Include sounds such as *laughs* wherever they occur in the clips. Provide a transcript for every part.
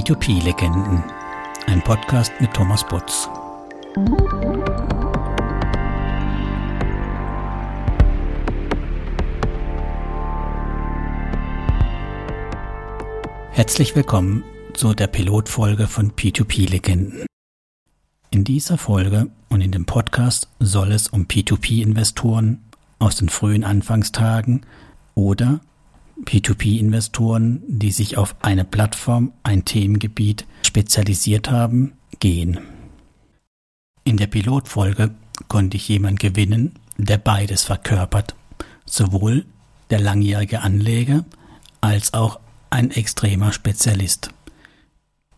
P2P-Legenden, ein Podcast mit Thomas Butz. Herzlich willkommen zu der Pilotfolge von P2P-Legenden. In dieser Folge und in dem Podcast soll es um P2P-Investoren aus den frühen Anfangstagen oder P2P-Investoren, die sich auf eine Plattform, ein Themengebiet spezialisiert haben, gehen. In der Pilotfolge konnte ich jemanden gewinnen, der beides verkörpert, sowohl der langjährige Anleger als auch ein extremer Spezialist.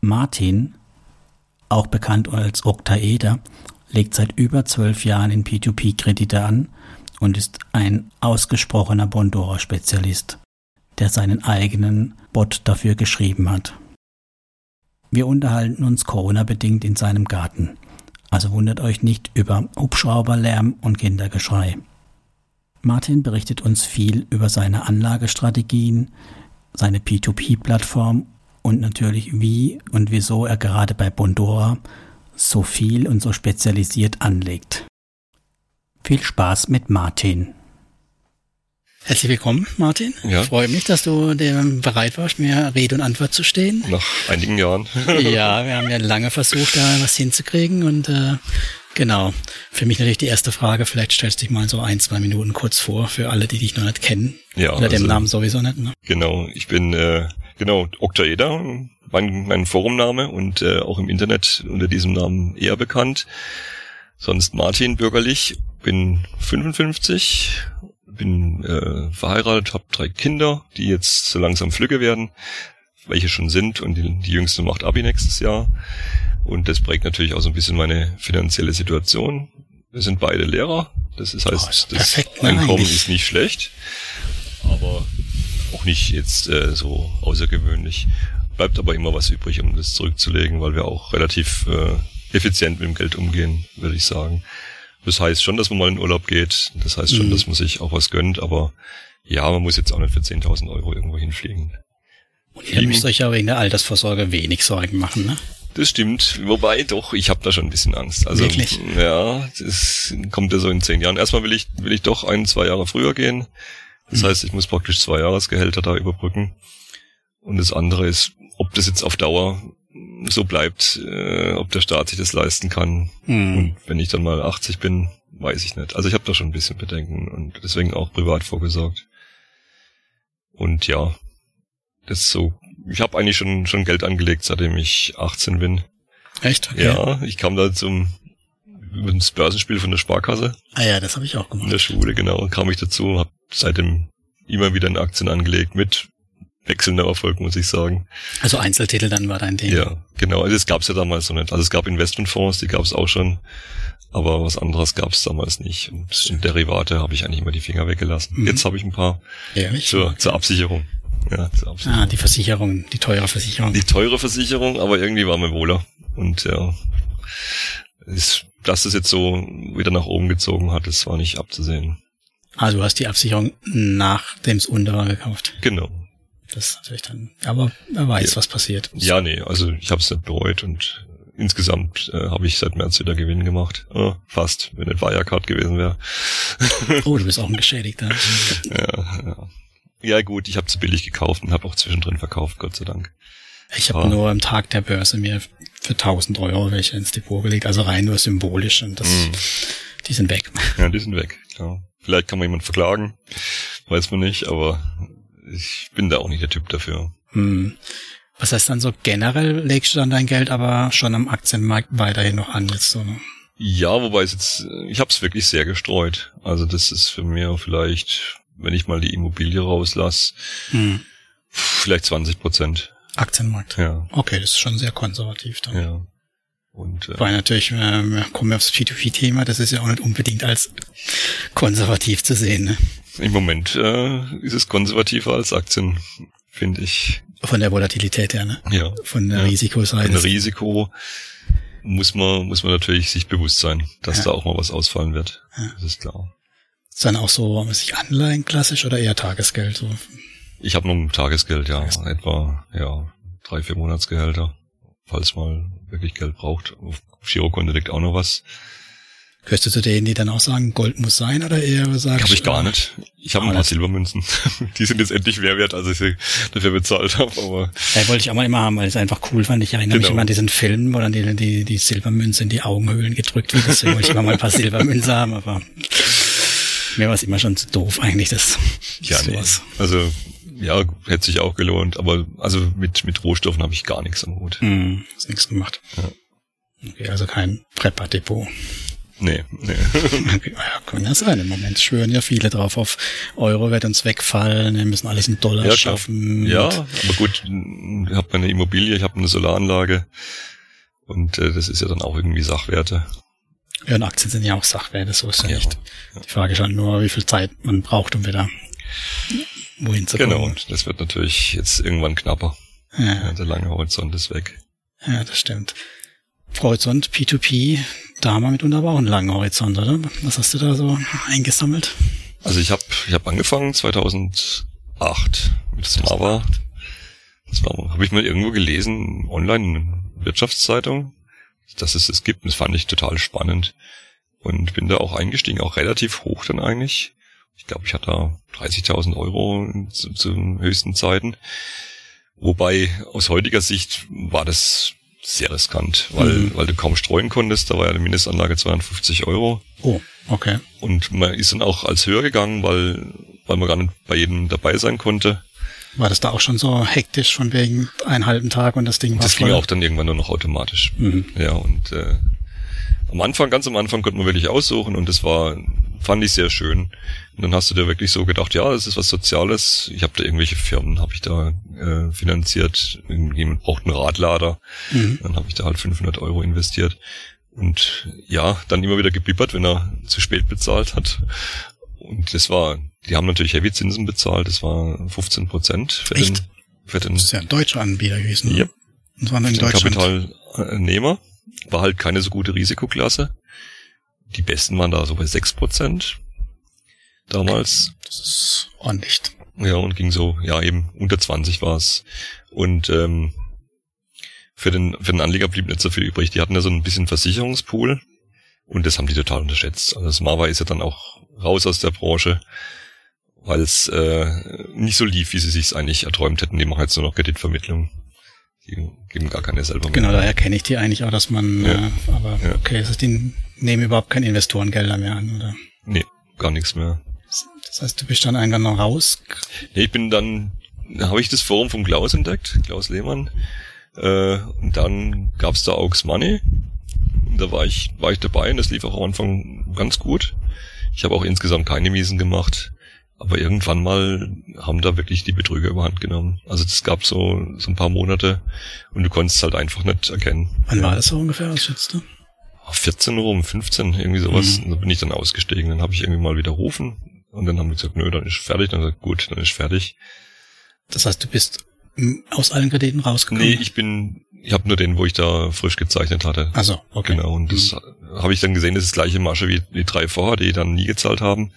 Martin, auch bekannt als Oktaeder, legt seit über zwölf Jahren in P2P-Kredite an und ist ein ausgesprochener Bondora-Spezialist der seinen eigenen Bot dafür geschrieben hat. Wir unterhalten uns Corona-bedingt in seinem Garten, also wundert euch nicht über Hubschrauberlärm und Kindergeschrei. Martin berichtet uns viel über seine Anlagestrategien, seine P2P-Plattform und natürlich wie und wieso er gerade bei Bondora so viel und so spezialisiert anlegt. Viel Spaß mit Martin. Herzlich willkommen, Martin. Ja. Ich freue mich, dass du bereit warst, mir Rede und Antwort zu stehen. Nach einigen Jahren. *laughs* ja, wir haben ja lange versucht, da was hinzukriegen und äh, genau. Für mich natürlich die erste Frage, vielleicht stellst du dich mal so ein, zwei Minuten kurz vor, für alle, die dich noch nicht kennen. Ja. Oder also, dem Namen sowieso nicht. Ne? Genau, ich bin äh, genau Oktaeda, mein, mein Forumname und äh, auch im Internet unter diesem Namen eher bekannt. Sonst Martin bürgerlich, bin 55 bin äh, verheiratet, habe drei Kinder, die jetzt so langsam Flügge werden, welche schon sind und die, die jüngste macht Abi nächstes Jahr. Und das prägt natürlich auch so ein bisschen meine finanzielle Situation. Wir sind beide Lehrer, das ist, heißt, oh, das Einkommen ist nicht schlecht, aber auch nicht jetzt äh, so außergewöhnlich. Bleibt aber immer was übrig, um das zurückzulegen, weil wir auch relativ äh, effizient mit dem Geld umgehen, würde ich sagen. Das heißt schon, dass man mal in Urlaub geht. Das heißt schon, mhm. dass man sich auch was gönnt. Aber ja, man muss jetzt auch nicht für 10.000 Euro irgendwo hinfliegen. Und ihr müsst euch ja wegen der Altersvorsorge wenig Sorgen machen, ne? Das stimmt. Wobei doch, ich habe da schon ein bisschen Angst. Also Wirklich? ja, das kommt ja so in zehn Jahren. Erstmal will ich will ich doch ein, zwei Jahre früher gehen. Das mhm. heißt, ich muss praktisch zwei Jahresgehälter da überbrücken. Und das andere ist, ob das jetzt auf Dauer so bleibt, äh, ob der Staat sich das leisten kann. Mhm. Und wenn ich dann mal 80 bin, weiß ich nicht. Also ich habe da schon ein bisschen Bedenken und deswegen auch privat vorgesorgt. Und ja, das ist so. Ich habe eigentlich schon schon Geld angelegt, seitdem ich 18 bin. Echt? Okay. Ja, ich kam da zum das Börsenspiel von der Sparkasse. Ah ja, das habe ich auch gemacht. In der Schule, genau. Kam ich dazu, habe seitdem immer wieder in Aktien angelegt mit wechselnder Erfolg, muss ich sagen. Also Einzeltitel dann war dein Ding. Ja, genau. Also das gab es ja damals noch nicht. Also es gab Investmentfonds, die gab es auch schon, aber was anderes gab es damals nicht. Und in Derivate habe ich eigentlich immer die Finger weggelassen. Mhm. Jetzt habe ich ein paar Ehrlich? zur, zur Absicherung. Ja, zur Absicherung. Ah, die Versicherung, die teure Versicherung. Die teure Versicherung, aber irgendwie war mir wohler. Und ja, ist, dass es jetzt so wieder nach oben gezogen hat, das war nicht abzusehen. Also du hast die Absicherung nachdem es unter war gekauft. Genau. Das ist natürlich dann, aber wer weiß, ja. was passiert. Ja, nee, also ich habe es nicht bereut und insgesamt äh, habe ich seit März wieder Gewinn gemacht. Oh, fast, wenn nicht Wirecard gewesen wäre. *laughs* oh, du bist auch ein Geschädigter. *laughs* ja, ja. ja gut, ich habe zu billig gekauft und habe auch zwischendrin verkauft, Gott sei Dank. Ich habe nur am Tag der Börse mir für 1000 Euro welche ins Depot gelegt, also rein nur symbolisch und das, mm. die sind weg. Ja, die sind weg, klar. Vielleicht kann man jemand verklagen, weiß man nicht, aber ich bin da auch nicht der Typ dafür. Hm. Was heißt dann so generell legst du dann dein Geld aber schon am Aktienmarkt weiterhin noch an jetzt so? Ja, wobei es jetzt, ich habe es wirklich sehr gestreut. Also das ist für mich vielleicht, wenn ich mal die Immobilie rauslasse, hm. vielleicht 20 Prozent. Aktienmarkt. Ja. Okay, das ist schon sehr konservativ dann. Ja. Und, äh, Weil natürlich, äh, kommen wir aufs P2P-Thema, das ist ja auch nicht unbedingt als konservativ zu sehen. Ne? Im Moment äh, ist es konservativer als Aktien, finde ich. Von der Volatilität her, ne? Ja. Von der ja. Risikoseite. Von der Risiko muss man, muss man natürlich sich bewusst sein, dass ja. da auch mal was ausfallen wird. Ja. Das ist klar. Ist dann auch so, man sich Anleihen klassisch oder eher Tagesgeld? So? Ich habe nur Tagesgeld, ja. Tagesgeld. Etwa, ja, drei, vier Monatsgehälter, falls mal wirklich Geld braucht. Auf Girokonto liegt auch noch was. Gehörst du zu denen, die dann auch sagen, Gold muss sein oder eher sagst Habe ich gar nicht. Ich habe ein paar Silbermünzen. *laughs* die sind jetzt endlich mehr wert, als ich sie dafür bezahlt habe. Aber ja, wollte ich auch mal immer haben, weil ich es einfach cool fand. Ich erinnere genau. mich immer an diesen Film, wo dann die, die, die Silbermünze in die Augenhöhlen gedrückt wird. Deswegen wollte ich immer mal ein paar *laughs* Silbermünzen haben, aber mir war es immer schon zu doof eigentlich, das, ja, sowas. Nee. Also ja, hätte sich auch gelohnt, aber also mit, mit Rohstoffen habe ich gar nichts am Hut. Mm, hast nichts gemacht. Ja. Okay, also kein Prepper-Depot. Nee, nee. *laughs* ja, kann ja sein. Im Moment schwören ja viele drauf auf Euro wird uns wegfallen, wir müssen alles in Dollar ja, schaffen. Ja, aber gut, ich habe eine Immobilie, ich habe eine Solaranlage und äh, das ist ja dann auch irgendwie Sachwerte. Ja, und Aktien sind ja auch Sachwerte, so ist ja, ja nicht. Die Frage ist halt nur, wie viel Zeit man braucht, um wieder wohin zu kommen. Genau, und das wird natürlich jetzt irgendwann knapper. Ja. Der lange Horizont ist weg. Ja, das stimmt. Horizont P2P, da haben wir mitunter aber auch einen langen Horizont, oder? Was hast du da so eingesammelt? Also ich habe ich hab angefangen 2008 mit Smava. Das habe ich mal irgendwo gelesen, online in Wirtschaftszeitung, dass es es gibt. Das fand ich total spannend und bin da auch eingestiegen, auch relativ hoch dann eigentlich. Ich glaube, ich hatte da 30.000 Euro zu, zu höchsten Zeiten. Wobei aus heutiger Sicht war das sehr riskant, weil, mhm. weil du kaum streuen konntest. Da war ja die Mindestanlage 250 Euro. Oh, okay. Und man ist dann auch als höher gegangen, weil, weil man gar nicht bei jedem dabei sein konnte. War das da auch schon so hektisch von wegen einen halben Tag und das Ding war Das voll? ging auch dann irgendwann nur noch automatisch. Mhm. Ja, und äh, am Anfang, ganz am Anfang konnte man wirklich aussuchen und das war, fand ich sehr schön. Und dann hast du dir wirklich so gedacht, ja, das ist was Soziales. Ich habe da irgendwelche Firmen, habe ich da äh, finanziert. Jemand braucht einen Radlader. Mhm. Dann habe ich da halt 500 Euro investiert. Und ja, dann immer wieder gebippert, wenn er zu spät bezahlt hat. Und das war, die haben natürlich Heavy Zinsen bezahlt. Das war 15 Prozent für Echt? den, für den. Das ist ja ein deutscher Anbieter gewesen. Ja. Und waren in Deutschland. Kapitaljnehmer. War halt keine so gute Risikoklasse. Die besten waren da so bei 6% damals. Das ist ordentlich. Ja, und ging so, ja, eben unter 20 war es. Und ähm, für den, für den Anleger blieb nicht so viel übrig. Die hatten ja so ein bisschen Versicherungspool und das haben die total unterschätzt. Also Smava ist ja dann auch raus aus der Branche, weil es äh, nicht so lief, wie sie sich eigentlich erträumt hätten. Die machen jetzt nur noch Kreditvermittlung. Die geben gar keine selber mehr. Genau, daher kenne ich die eigentlich auch, dass man, ja. äh, aber ja. okay, das heißt, die nehmen überhaupt keine Investorengelder mehr an, oder? Nee, gar nichts mehr. Das heißt, du bist dann irgendwann noch raus? Nee, ich bin dann, da habe ich das Forum vom Klaus entdeckt, Klaus Lehmann. Äh, und dann gab's da Aux Money. Und da war ich, war ich dabei und das lief auch am Anfang ganz gut. Ich habe auch insgesamt keine Miesen gemacht. Aber irgendwann mal haben da wirklich die Betrüger überhand genommen. Also das gab so, so ein paar Monate und du konntest halt einfach nicht erkennen. Wann war das so ungefähr, was schätzt du? 14 rum, 15, irgendwie sowas. Mhm. Und da bin ich dann ausgestiegen. Dann habe ich irgendwie mal widerrufen und dann haben die gesagt, nö, dann ist fertig. Dann gesagt, gut, dann ist fertig. Das heißt, du bist aus allen Krediten rausgekommen? Nee, ich bin, ich habe nur den, wo ich da frisch gezeichnet hatte. Also, okay. Genau, und das mhm. habe ich dann gesehen, das ist das gleiche Masche wie die drei vorher, die dann nie gezahlt haben.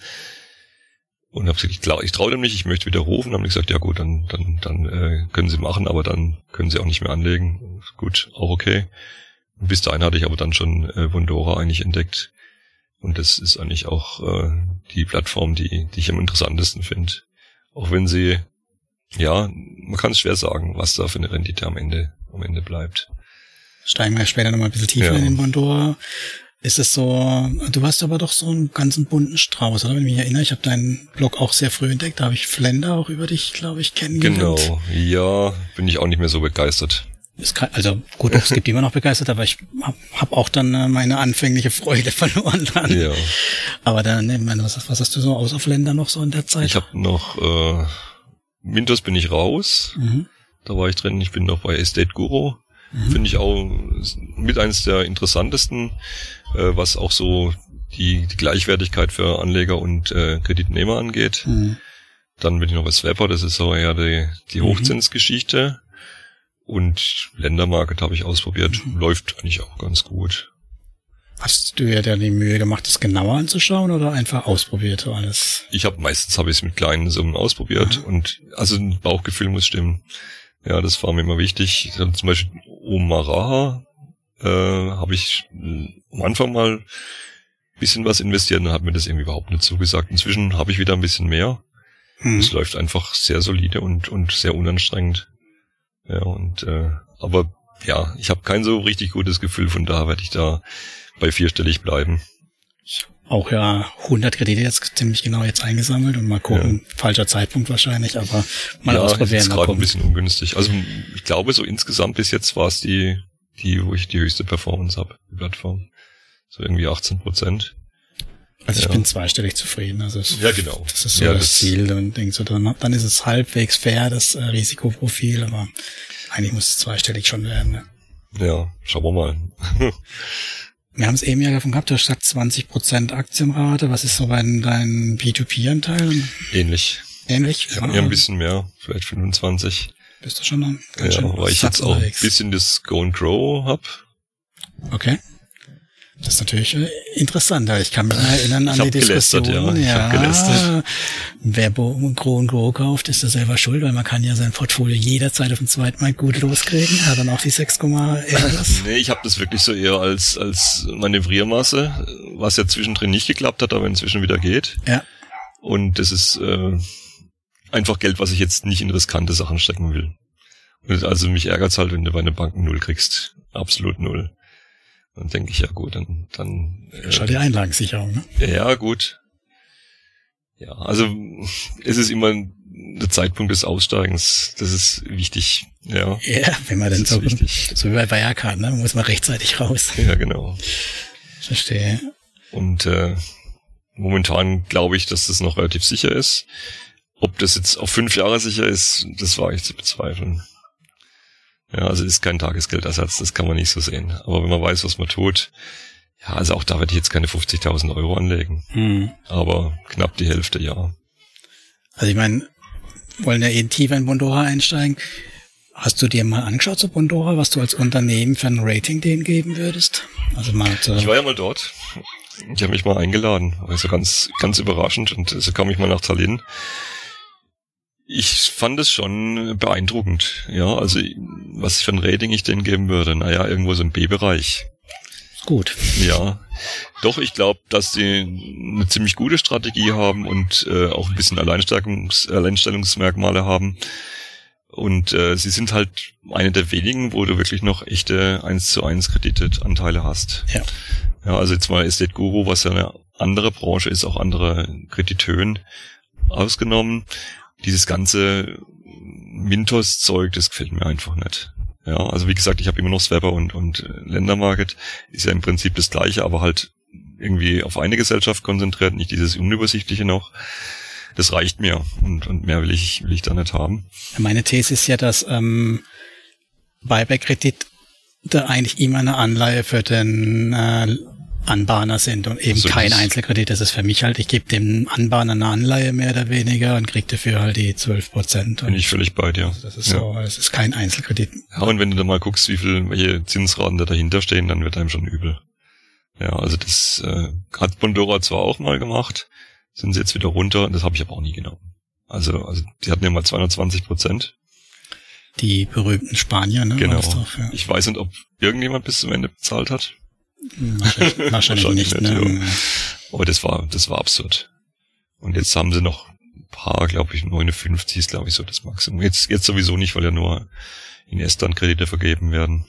Und habe gesagt, ich, glaub, ich traue dem nicht, ich möchte widerrufen. Dann haben gesagt, ja gut, dann, dann, dann äh, können sie machen, aber dann können sie auch nicht mehr anlegen. Gut, auch okay. Und bis dahin hatte ich aber dann schon äh, Wondora eigentlich entdeckt. Und das ist eigentlich auch äh, die Plattform, die, die ich am interessantesten finde. Auch wenn sie, ja, man kann es schwer sagen, was da für eine Rendite am Ende, am Ende bleibt. Steigen wir später nochmal ein bisschen tiefer ja. in den Wondora ist es so, du hast aber doch so einen ganzen bunten Strauß, oder? Wenn ich mich erinnere, ich habe deinen Blog auch sehr früh entdeckt, da habe ich Flender auch über dich, glaube ich, kennengelernt. Genau, ja, bin ich auch nicht mehr so begeistert. Kann, also gut, es gibt immer noch begeistert, aber ich habe hab auch dann äh, meine anfängliche Freude *laughs* verloren dann. Ja. Aber dann, ich meine, was, was hast du so außer Flender noch so in der Zeit? Ich habe noch äh, Windows bin ich raus. Mhm. Da war ich drin. Ich bin noch bei Estate Guru. Mhm. Finde ich auch mit eines der interessantesten, äh, was auch so die, die Gleichwertigkeit für Anleger und äh, Kreditnehmer angeht. Mhm. Dann bin ich noch bei Swapper, das ist so eher die, die mhm. Hochzinsgeschichte. Und Ländermarket habe ich ausprobiert, mhm. läuft eigentlich auch ganz gut. Hast du ja da die Mühe gemacht, das genauer anzuschauen oder einfach ausprobiert alles? Ich habe meistens habe ich es mit kleinen Summen ausprobiert mhm. und also ein Bauchgefühl muss stimmen Ja, das war mir immer wichtig. Zum Beispiel Omaraha äh, habe ich äh, am Anfang mal bisschen was investiert und hat mir das irgendwie überhaupt nicht zugesagt. Inzwischen habe ich wieder ein bisschen mehr. Hm. Es läuft einfach sehr solide und, und sehr unanstrengend. Ja, und äh, aber ja, ich habe kein so richtig gutes Gefühl, von da werde ich da bei vierstellig bleiben. Auch ja 100 Kredite jetzt ziemlich genau jetzt eingesammelt und mal gucken, ja. falscher Zeitpunkt wahrscheinlich, aber mal ja, ausprobieren. Ist gerade ein bisschen ungünstig. Also ich glaube so insgesamt bis jetzt war es die, die, wo ich die höchste Performance habe, die Plattform. So irgendwie 18 Prozent. Also ich ja. bin zweistellig zufrieden. Also es, ja, genau. Das ist so ja, das, das, Ziel und denk so, dann, dann ist es halbwegs fair, das äh, Risikoprofil, aber eigentlich muss es zweistellig schon werden. Ne? Ja, schauen wir mal. *laughs* wir haben es eben ja davon gehabt, du hast gesagt 20% Aktienrate. Was ist so dein, dein P2P-Anteil? Ähnlich. Ähnlich? Ja, ja, ein bisschen mehr, vielleicht 25. Bist du schon noch ganz ja, schön weil ich jetzt auch ein bisschen das Go and Grow hab. Okay. Das ist natürlich äh, interessant. Ich kann mich erinnern an die Diskussion. Ja, ja wer Gro und Gro kauft, ist da selber schuld, weil man kann ja sein Portfolio jederzeit auf dem zweiten Mal gut loskriegen. Hat dann auch die 6, irgendwas. *laughs* nee, ich habe das wirklich so eher als als Manövriermasse, was ja zwischendrin nicht geklappt hat, aber inzwischen wieder geht. Ja. Und das ist äh, einfach Geld, was ich jetzt nicht in riskante Sachen stecken will. Und also mich ärgert's halt, wenn du bei einer Bank null kriegst. Absolut null. Dann denke ich, ja gut, dann... dann äh, Schau die Einlagensicherung, ne? Ja, gut. Ja, also es ist immer der Zeitpunkt des Aussteigens, das ist wichtig. Ja, ja wenn man denn so, wichtig. so wie bei Wirecard, ne? muss man rechtzeitig raus. Ja, genau. Verstehe. Und äh, momentan glaube ich, dass das noch relativ sicher ist. Ob das jetzt auf fünf Jahre sicher ist, das war ich zu bezweifeln. Ja, also ist kein Tagesgeldersatz, das kann man nicht so sehen. Aber wenn man weiß, was man tut, ja, also auch da werde ich jetzt keine 50.000 Euro anlegen. Mhm. Aber knapp die Hälfte, ja. Also ich meine, wollen ja eh tiefer in Bondora einsteigen. Hast du dir mal angeschaut zu Bondora, was du als Unternehmen für ein Rating denen geben würdest? Also mal äh Ich war ja mal dort. Ich habe mich mal eingeladen. Also ganz, ganz überraschend. Und so kam ich mal nach Tallinn. Ich fand es schon beeindruckend. Ja, also was für ein Rating ich denen geben würde. Naja, irgendwo so im B-Bereich. Gut. Ja, doch, ich glaube, dass sie eine ziemlich gute Strategie haben und äh, auch ein bisschen Alleinstellungs Alleinstellungsmerkmale haben. Und äh, sie sind halt eine der wenigen, wo du wirklich noch echte 1 zu 1 Kreditanteile hast. Ja. Ja, also jetzt mal Estate Guru, was ja eine andere Branche ist, auch andere Krediteuren ausgenommen dieses ganze Mintos-Zeug, das gefällt mir einfach nicht. Ja, also wie gesagt, ich habe immer noch Swapper und, und äh, Ländermarket, ist ja im Prinzip das gleiche, aber halt irgendwie auf eine Gesellschaft konzentriert, nicht dieses Unübersichtliche noch. Das reicht mir und, und mehr will ich, will ich da nicht haben. Meine These ist ja, dass ähm, Buyback-Kredit eigentlich immer eine Anleihe für den äh, Anbahner sind und eben so kein Einzelkredit. Das ist für mich halt, ich gebe dem Anbahner eine Anleihe mehr oder weniger und kriege dafür halt die 12 Prozent. Bin ich völlig bei dir. Also das ist ja. so, es ist kein Einzelkredit. Ja, und wenn du da mal guckst, wie viel, welche Zinsraten da dahinter stehen, dann wird einem schon übel. Ja, also das äh, hat Bondora zwar auch mal gemacht, sind sie jetzt wieder runter, das habe ich aber auch nie genommen. Also, also die hatten ja mal 220 Prozent. Die berühmten Spanier, ne? Genau. Drauf, ja. Ich weiß nicht, ob irgendjemand bis zum Ende bezahlt hat. *laughs* Wahrscheinlich, wahrscheinlich nicht, nicht, ne? Ja. Aber das war, das war absurd. Und jetzt haben sie noch ein paar, glaube ich, 59 ist, glaube ich, so das Maximum. Jetzt, jetzt sowieso nicht, weil ja nur in Estland Kredite vergeben werden.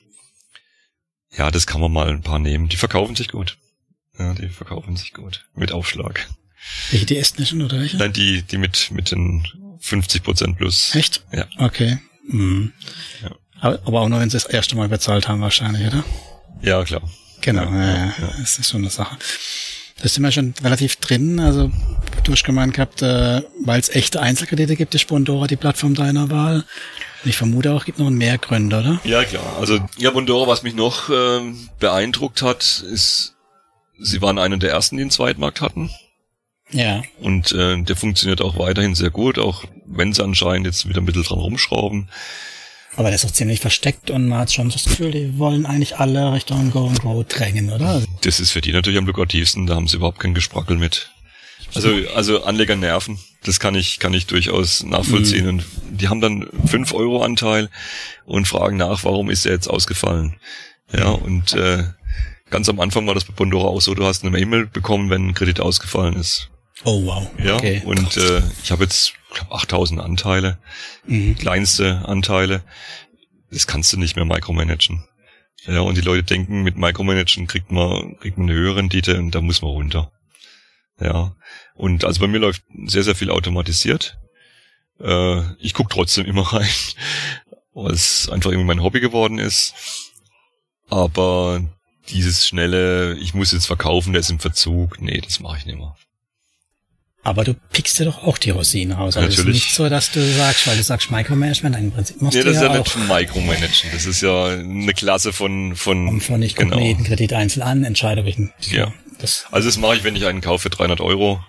Ja, das kann man mal ein paar nehmen. Die verkaufen sich gut. Ja, die verkaufen sich gut. Mit Aufschlag. Welche die estnischen oder welche? Nein, die, die mit, mit den 50 Prozent plus. Echt? Ja. Okay. Mhm. Ja. Aber auch nur, wenn sie das erste Mal bezahlt haben wahrscheinlich, oder? Ja, klar. Genau, ja, ja, ja. das ist so eine Sache. Da sind wir schon relativ drin, also durchgemeint gehabt, äh, weil es echte Einzelkredite gibt, ist Bondora die Plattform deiner Wahl. Und ich vermute auch, gibt noch mehr Gründe, oder? Ja, klar. Also ja, Bondora, was mich noch äh, beeindruckt hat, ist, sie waren einer der ersten, die einen Zweitmarkt hatten. Ja. Und äh, der funktioniert auch weiterhin sehr gut, auch wenn sie anscheinend jetzt wieder ein bisschen dran rumschrauben. Aber der ist auch ziemlich versteckt und man hat schon das Gefühl, die wollen eigentlich alle Richtung Go and Grow drängen, oder? Das ist für die natürlich am lukrativsten, da haben sie überhaupt kein Gesprackel mit. Also, also Anleger nerven, das kann ich, kann ich durchaus nachvollziehen. Mhm. Und die haben dann fünf Euro Anteil und fragen nach, warum ist er jetzt ausgefallen? Ja, und äh, ganz am Anfang war das bei Pandora auch so, du hast eine E-Mail bekommen, wenn ein Kredit ausgefallen ist. Oh wow. Ja, okay. und äh, ich habe jetzt glaub, 8000 Anteile, mhm. kleinste Anteile. Das kannst du nicht mehr micromanagen. Ja, und die Leute denken, mit Micromanagen kriegt man, kriegt man eine höhere Rendite und da muss man runter. Ja. Und also bei mir läuft sehr, sehr viel automatisiert. Äh, ich gucke trotzdem immer *laughs* rein, weil es einfach irgendwie mein Hobby geworden ist. Aber dieses schnelle, ich muss jetzt verkaufen, der ist im Verzug, nee, das mache ich nicht mehr. Aber du pickst dir doch auch die Rosinen raus. Also Natürlich. Es ist nicht so, dass du sagst, weil du sagst Micromanagement, im Prinzip machst nee, du ja, Nee, das ist ja nicht Micromanagen. Das ist ja eine Klasse von... von, von ich gucke genau. mir jeden Kredit einzeln an, entscheide, welchen... Ja. Das, also das mache ich, wenn ich einen kaufe für 300 Euro.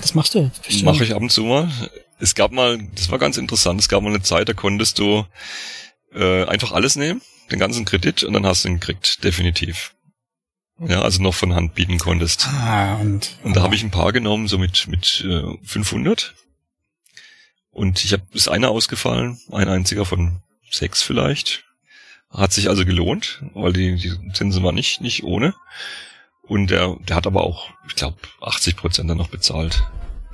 Das machst du? Mache ich ab und zu mal. Es gab mal, das war ganz interessant, es gab mal eine Zeit, da konntest du äh, einfach alles nehmen, den ganzen Kredit, und dann hast du ihn gekriegt, definitiv. Ja, also noch von Hand bieten konntest. Ah, und, und da habe ich ein paar genommen, so mit, mit äh, 500. Und ich habe ist einer ausgefallen, ein einziger von sechs vielleicht. Hat sich also gelohnt, weil die, die Zinsen waren nicht, nicht ohne. Und der, der hat aber auch, ich glaube, 80 Prozent dann noch bezahlt,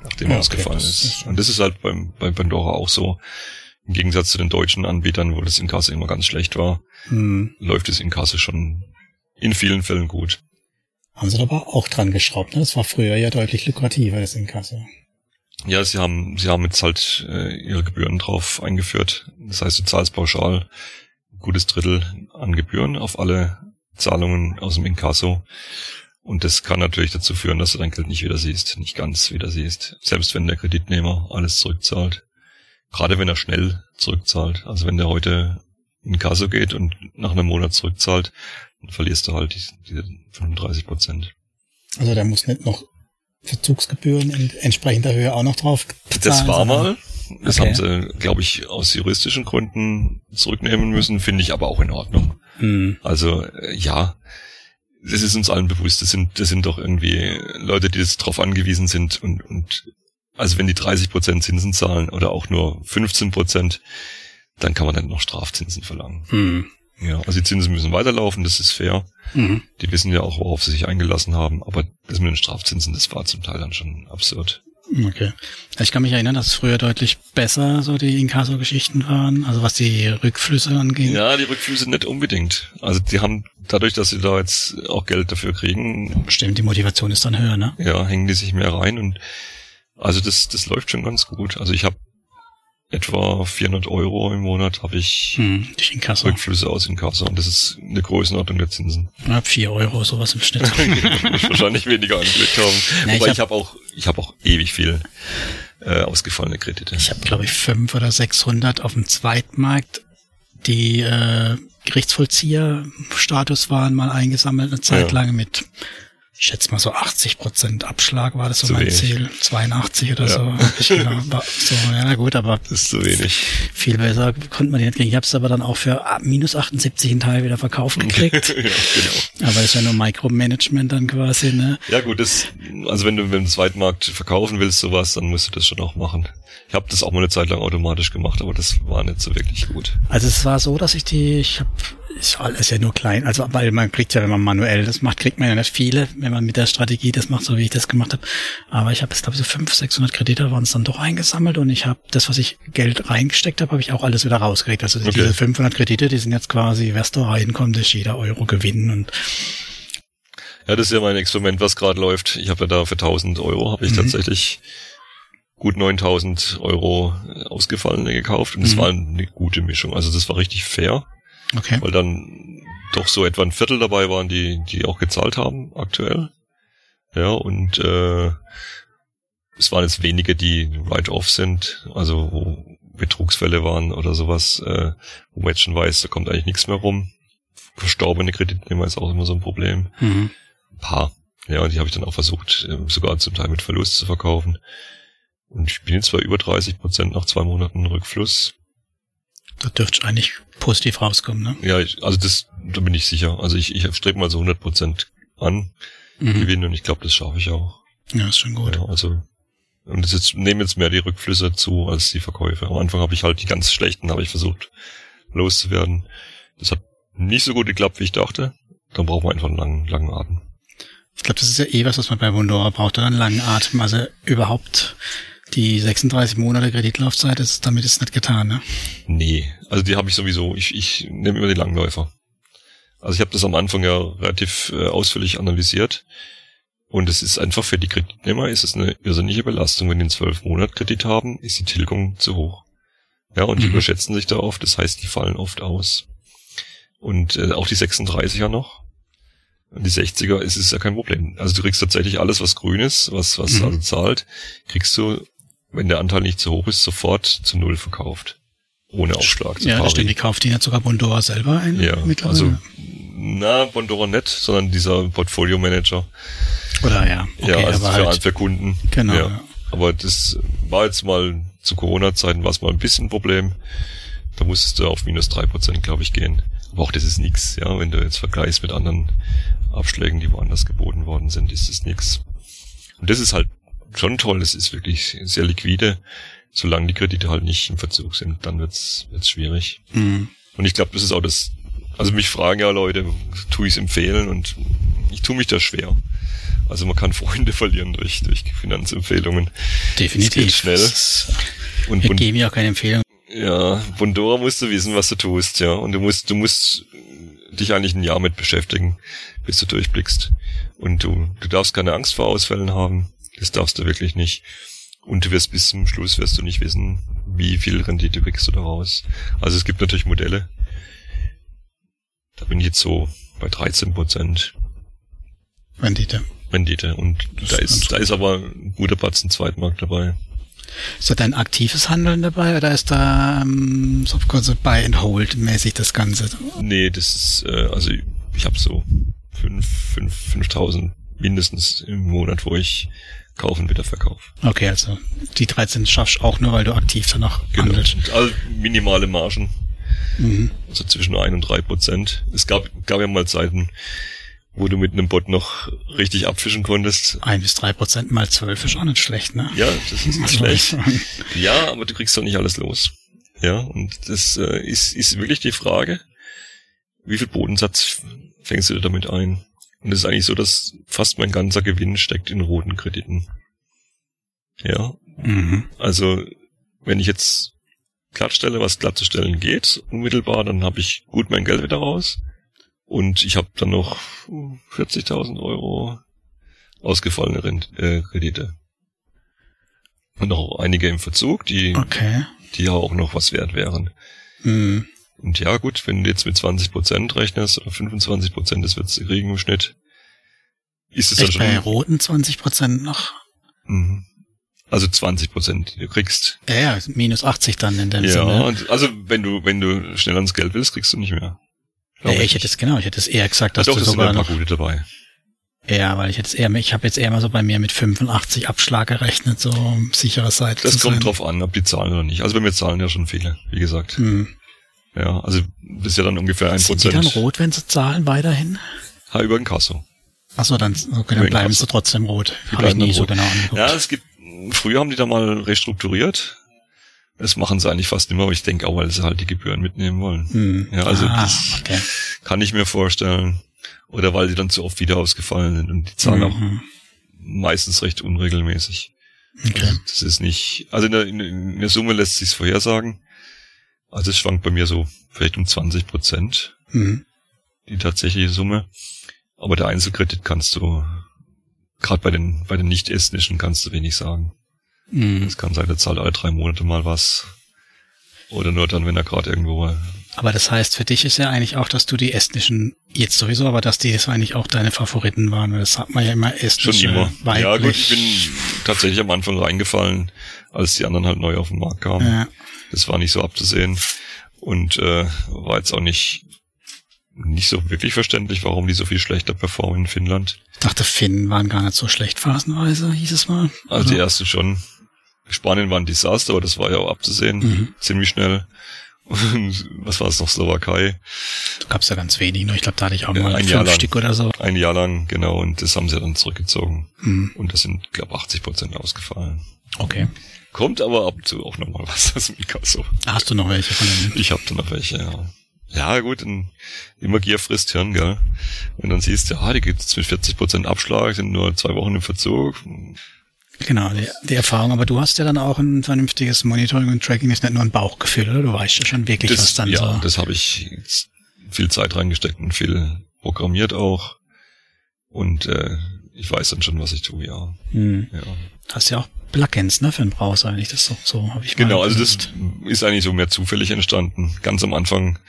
nachdem er okay, ausgefallen ist. ist. Und das ist halt beim, bei Pandora auch so. Im Gegensatz zu den deutschen Anbietern, wo das Inkasse immer ganz schlecht war, hm. läuft das Inkasse schon in vielen Fällen gut. Haben sie aber auch dran geschraubt, ne? Das war früher ja deutlich lukrativer, das Inkasse. Ja, sie haben, sie haben jetzt halt äh, ihre Gebühren drauf eingeführt. Das heißt, du zahlst pauschal ein gutes Drittel an Gebühren auf alle Zahlungen aus dem Inkasso. Und das kann natürlich dazu führen, dass du dein Geld nicht wieder siehst, nicht ganz wieder siehst. Selbst wenn der Kreditnehmer alles zurückzahlt. Gerade wenn er schnell zurückzahlt. Also wenn der heute in Kasso geht und nach einem Monat zurückzahlt, verlierst du halt diese 35 Prozent. Also da muss nicht noch Verzugsgebühren in entsprechender Höhe auch noch drauf bezahlen. Das war mal. Das okay. haben sie, glaube ich, aus juristischen Gründen zurücknehmen müssen, finde ich aber auch in Ordnung. Hm. Also äh, ja, das ist uns allen bewusst. Das sind, das sind doch irgendwie Leute, die jetzt darauf angewiesen sind und, und also wenn die 30 Prozent Zinsen zahlen oder auch nur 15 Prozent, dann kann man dann noch Strafzinsen verlangen. Mhm. Ja, also die Zinsen müssen weiterlaufen, das ist fair. Mhm. Die wissen ja auch, worauf sie sich eingelassen haben, aber das mit den Strafzinsen, das war zum Teil dann schon absurd. Okay. Ich kann mich erinnern, dass es früher deutlich besser so die Inkasso-Geschichten waren, also was die Rückflüsse angeht. Ja, die Rückflüsse nicht unbedingt. Also die haben dadurch, dass sie da jetzt auch Geld dafür kriegen. Stimmt, die Motivation ist dann höher, ne? Ja, hängen die sich mehr rein und also das, das läuft schon ganz gut. Also ich habe etwa 400 Euro im Monat habe ich hm, Rückflüsse aus Inkasso und das ist eine Größenordnung der Zinsen. Ja, 4 Euro sowas im Schnitt. *laughs* ich wahrscheinlich weniger angelegt haben. Ja, Wobei ich habe hab auch, ich habe auch ewig viel äh, ausgefallene Kredite. Ich habe glaube ich 5 oder 600 auf dem Zweitmarkt, die äh, Gerichtsvollzieherstatus waren, mal eingesammelt eine Zeit ja. lang mit ich schätze mal so 80 Prozent Abschlag war das so zu mein wenig. Ziel. 82 oder ja. so. Ich genau, *laughs* so. Ja gut, aber das ist zu wenig. Viel besser konnte man die nicht kriegen. Ich habe es aber dann auch für minus 78 einen Teil wieder verkauft gekriegt. *laughs* ja, genau. Aber das ist ja nur Micromanagement dann quasi, ne? Ja gut, das, also wenn du du Zweitmarkt verkaufen willst, sowas, dann musst du das schon auch machen. Ich habe das auch mal eine Zeit lang automatisch gemacht, aber das war nicht so wirklich gut. Also es war so, dass ich die, ich habe ist alles ja nur klein. Also, weil man kriegt ja, wenn man manuell das macht, kriegt man ja nicht viele, wenn man mit der Strategie das macht, so wie ich das gemacht habe. Aber ich habe jetzt, glaube ich, so 500, 600 Kredite waren es dann doch eingesammelt und ich habe das, was ich Geld reingesteckt habe, habe ich auch alles wieder rausgekriegt. Also okay. diese 500 Kredite, die sind jetzt quasi, wer da reinkommt, ist jeder Euro gewinnen und ja, das ist ja mein Experiment, was gerade läuft. Ich habe ja da für 1000 Euro, habe ich mhm. tatsächlich gut 9000 Euro ausgefallene gekauft und das mhm. war eine gute Mischung. Also das war richtig fair. Okay. Weil dann doch so etwa ein Viertel dabei waren, die, die auch gezahlt haben aktuell. Ja, und äh, es waren jetzt wenige, die write-off sind, also wo Betrugsfälle waren oder sowas, äh, wo man jetzt schon weiß, da kommt eigentlich nichts mehr rum. Verstorbene Kreditnehmer ist auch immer so ein Problem. Mhm. Ein paar. Ja, und die habe ich dann auch versucht, äh, sogar zum Teil mit Verlust zu verkaufen. Und ich bin jetzt zwar über 30 Prozent nach zwei Monaten Rückfluss. Da dürfte eigentlich positiv rauskommen, ne? Ja, ich, also das, da bin ich sicher. Also ich, ich strebe mal so 100 Prozent an, mhm. gewinnen und ich glaube, das schaffe ich auch. Ja, ist schon gut. Ja, also Und es jetzt, nehmen jetzt mehr die Rückflüsse zu als die Verkäufe. Am Anfang habe ich halt die ganz schlechten, habe ich versucht loszuwerden. Das hat nicht so gut geklappt, wie ich dachte. Dann braucht man einfach einen langen, langen Atem. Ich glaube, das ist ja eh was, was man bei Bondora braucht, oder einen langen Atem. Also überhaupt die 36 Monate Kreditlaufzeit ist damit ist nicht getan, ne? Nee, also die habe ich sowieso. Ich, ich nehme immer die Langläufer. Also ich habe das am Anfang ja relativ äh, ausführlich analysiert. Und es ist einfach für die Kreditnehmer ist es eine irrsinnige Belastung. Wenn die einen 12 Monat Kredit haben, ist die Tilgung zu hoch. Ja, und die mhm. überschätzen sich da oft. Das heißt, die fallen oft aus. Und äh, auch die 36er noch. Und die 60er ist es ja kein Problem. Also du kriegst tatsächlich alles, was grün ist, was, was mhm. also zahlt, kriegst du, wenn der Anteil nicht zu hoch ist, sofort zu null verkauft. Ohne Aufschlag. Ja, das stimmt. Die kauft die nicht sogar Bondora selber ein? Ja, also, na, Bondora nicht, sondern dieser Portfolio Manager. Oder ja. Okay, ja, also für, halt, für Kunden. Genau. Ja. Aber das war jetzt mal zu Corona-Zeiten war es mal ein bisschen ein Problem. Da musstest du auf minus drei Prozent, glaube ich, gehen. Aber auch das ist nix, ja. Wenn du jetzt vergleichst mit anderen Abschlägen, die woanders geboten worden sind, ist das nix. Und das ist halt schon toll. Das ist wirklich sehr liquide. Solange die Kredite halt nicht im Verzug sind, dann wird's, wird's schwierig. Mhm. Und ich glaube, das ist auch das, also mich fragen ja Leute, tue ich es empfehlen und ich tue mich da schwer. Also man kann Freunde *laughs* verlieren durch, durch Finanzempfehlungen. Definitiv. Das geht schnell. Und, Wir geben ja auch keine Empfehlung. Ja, Bondora musst du wissen, was du tust, ja. Und du musst, du musst dich eigentlich ein Jahr mit beschäftigen, bis du durchblickst. Und du, du darfst keine Angst vor Ausfällen haben. Das darfst du wirklich nicht. Und du wirst bis zum Schluss wirst du nicht wissen, wie viel Rendite kriegst du daraus. Also es gibt natürlich Modelle. Da bin ich jetzt so bei 13 Prozent. Rendite. Rendite. Und das da ist, da ist aber ein guter Batzen Zweitmarkt dabei. Ist da dein aktives Handeln dabei oder ist da ähm, so quasi Buy and Hold mäßig das Ganze? Nee, das ist, äh, also ich habe so fünf, fünf, 5000 mindestens im Monat, wo ich kaufen wieder verkaufe. Okay, also die 13 schaffst du auch nur, weil du aktiv danach genau. handelst. All minimale Margen. Mhm. Also zwischen ein und drei Prozent. Es gab, gab ja mal Zeiten, wo du mit einem Bot noch richtig abfischen konntest. Ein bis drei Prozent mal zwölf ist auch nicht schlecht, ne? Ja, das ist nicht schlecht. Ja, aber du kriegst doch nicht alles los. Ja, und das äh, ist, ist wirklich die Frage, wie viel Bodensatz fängst du damit ein? Und es ist eigentlich so, dass fast mein ganzer Gewinn steckt in roten Krediten. Ja. Mhm. Also, wenn ich jetzt glattstelle, was glattzustellen geht, unmittelbar, dann habe ich gut mein Geld wieder raus. Und ich habe dann noch 40.000 Euro ausgefallene Rent äh, Kredite. Und auch einige im Verzug, die, okay. die ja auch noch was wert wären. Mhm. Und ja, gut, wenn du jetzt mit 20 Prozent rechnest oder 25 Prozent, das wird kriegen im Schnitt, ist es dann schon. Bei roten 20 Prozent noch. Mhm. Also 20 Prozent, du kriegst. Ja, ja, minus 80 dann in dem ja, Sinne. Ja, also wenn du, wenn du schnell ans Geld willst, kriegst du nicht mehr. Ja, ich, ich hätte es genau, ich hätte es eher gesagt, dass ja, doch, du das sogar sind ein paar gute dabei. Ja, weil ich jetzt eher, ich habe jetzt eher mal so bei mir mit 85 Abschlag gerechnet, so um sichere Seite Das kommt sein. drauf an, ob die zahlen oder nicht. Also bei mir zahlen ja schon viele, wie gesagt. Hm. Ja, also das ist ja dann ungefähr ein Prozent. Sind die dann rot, wenn sie zahlen weiterhin? Ha, über den Kasso. Achso, dann, okay, dann bleiben sie trotzdem rot. Habe ich nie so genau angeguckt. Ja, es gibt, früher haben die da mal restrukturiert. Das machen sie eigentlich fast immer, aber ich denke auch, weil sie halt die Gebühren mitnehmen wollen. Hm. Ja, also ah, das okay. kann ich mir vorstellen. Oder weil die dann zu oft wieder ausgefallen sind und die zahlen mhm. auch meistens recht unregelmäßig. Okay. Also das ist nicht, also in der, in der Summe lässt sich's vorhersagen. Also es schwankt bei mir so vielleicht um 20 Prozent. Mhm. Die tatsächliche Summe. Aber der Einzelkredit kannst du, gerade bei den, bei den nicht-estnischen kannst du wenig sagen. Mhm. Es kann sein, der zahlt alle drei Monate mal was. Oder nur dann, wenn er gerade irgendwo. Aber das heißt, für dich ist ja eigentlich auch, dass du die estnischen, jetzt sowieso, aber dass die das eigentlich auch deine Favoriten waren. Das sagt man ja immer estnische, Schon immer. Weiblich. Ja gut, ich bin tatsächlich am Anfang reingefallen, als die anderen halt neu auf den Markt kamen. Ja. Das war nicht so abzusehen. Und äh, war jetzt auch nicht nicht so wirklich verständlich, warum die so viel schlechter performen in Finnland. Ich dachte, Finnen waren gar nicht so schlecht phasenweise, hieß es mal. Also die erste schon. Spanien war ein Desaster, aber das war ja auch abzusehen, mhm. ziemlich schnell. Und was war es noch, Slowakei? Da gab es ja ganz wenig, nur ne? ich glaube, da hatte ich auch ja, mal ein fünf Jahr lang, Stück oder so. Ein Jahr lang, genau, und das haben sie dann zurückgezogen. Mhm. Und das sind, glaube 80 Prozent ausgefallen. Okay. Kommt aber ab und zu auch nochmal was *laughs* aus Mika so. Hast du noch welche von denen? Ich habe da noch welche, ja. Ja, gut, dann immer Gier frisst Hirn, gell. Und dann siehst du, ja, die gibt's mit 40% Abschlag, sind nur zwei Wochen im Verzug. Genau, die, die Erfahrung. Aber du hast ja dann auch ein vernünftiges Monitoring und Tracking, ist nicht nur ein Bauchgefühl, oder? Du weißt ja schon wirklich, Das, was dann ja, so... das habe ich viel Zeit reingesteckt und viel programmiert auch. Und äh, ich weiß dann schon, was ich tue, ja. Hm. ja. Hast ja auch Plugins, ne, für den Browser, wenn ich das so, so habe ich Genau, also das ist eigentlich so mehr zufällig entstanden. Ganz am Anfang,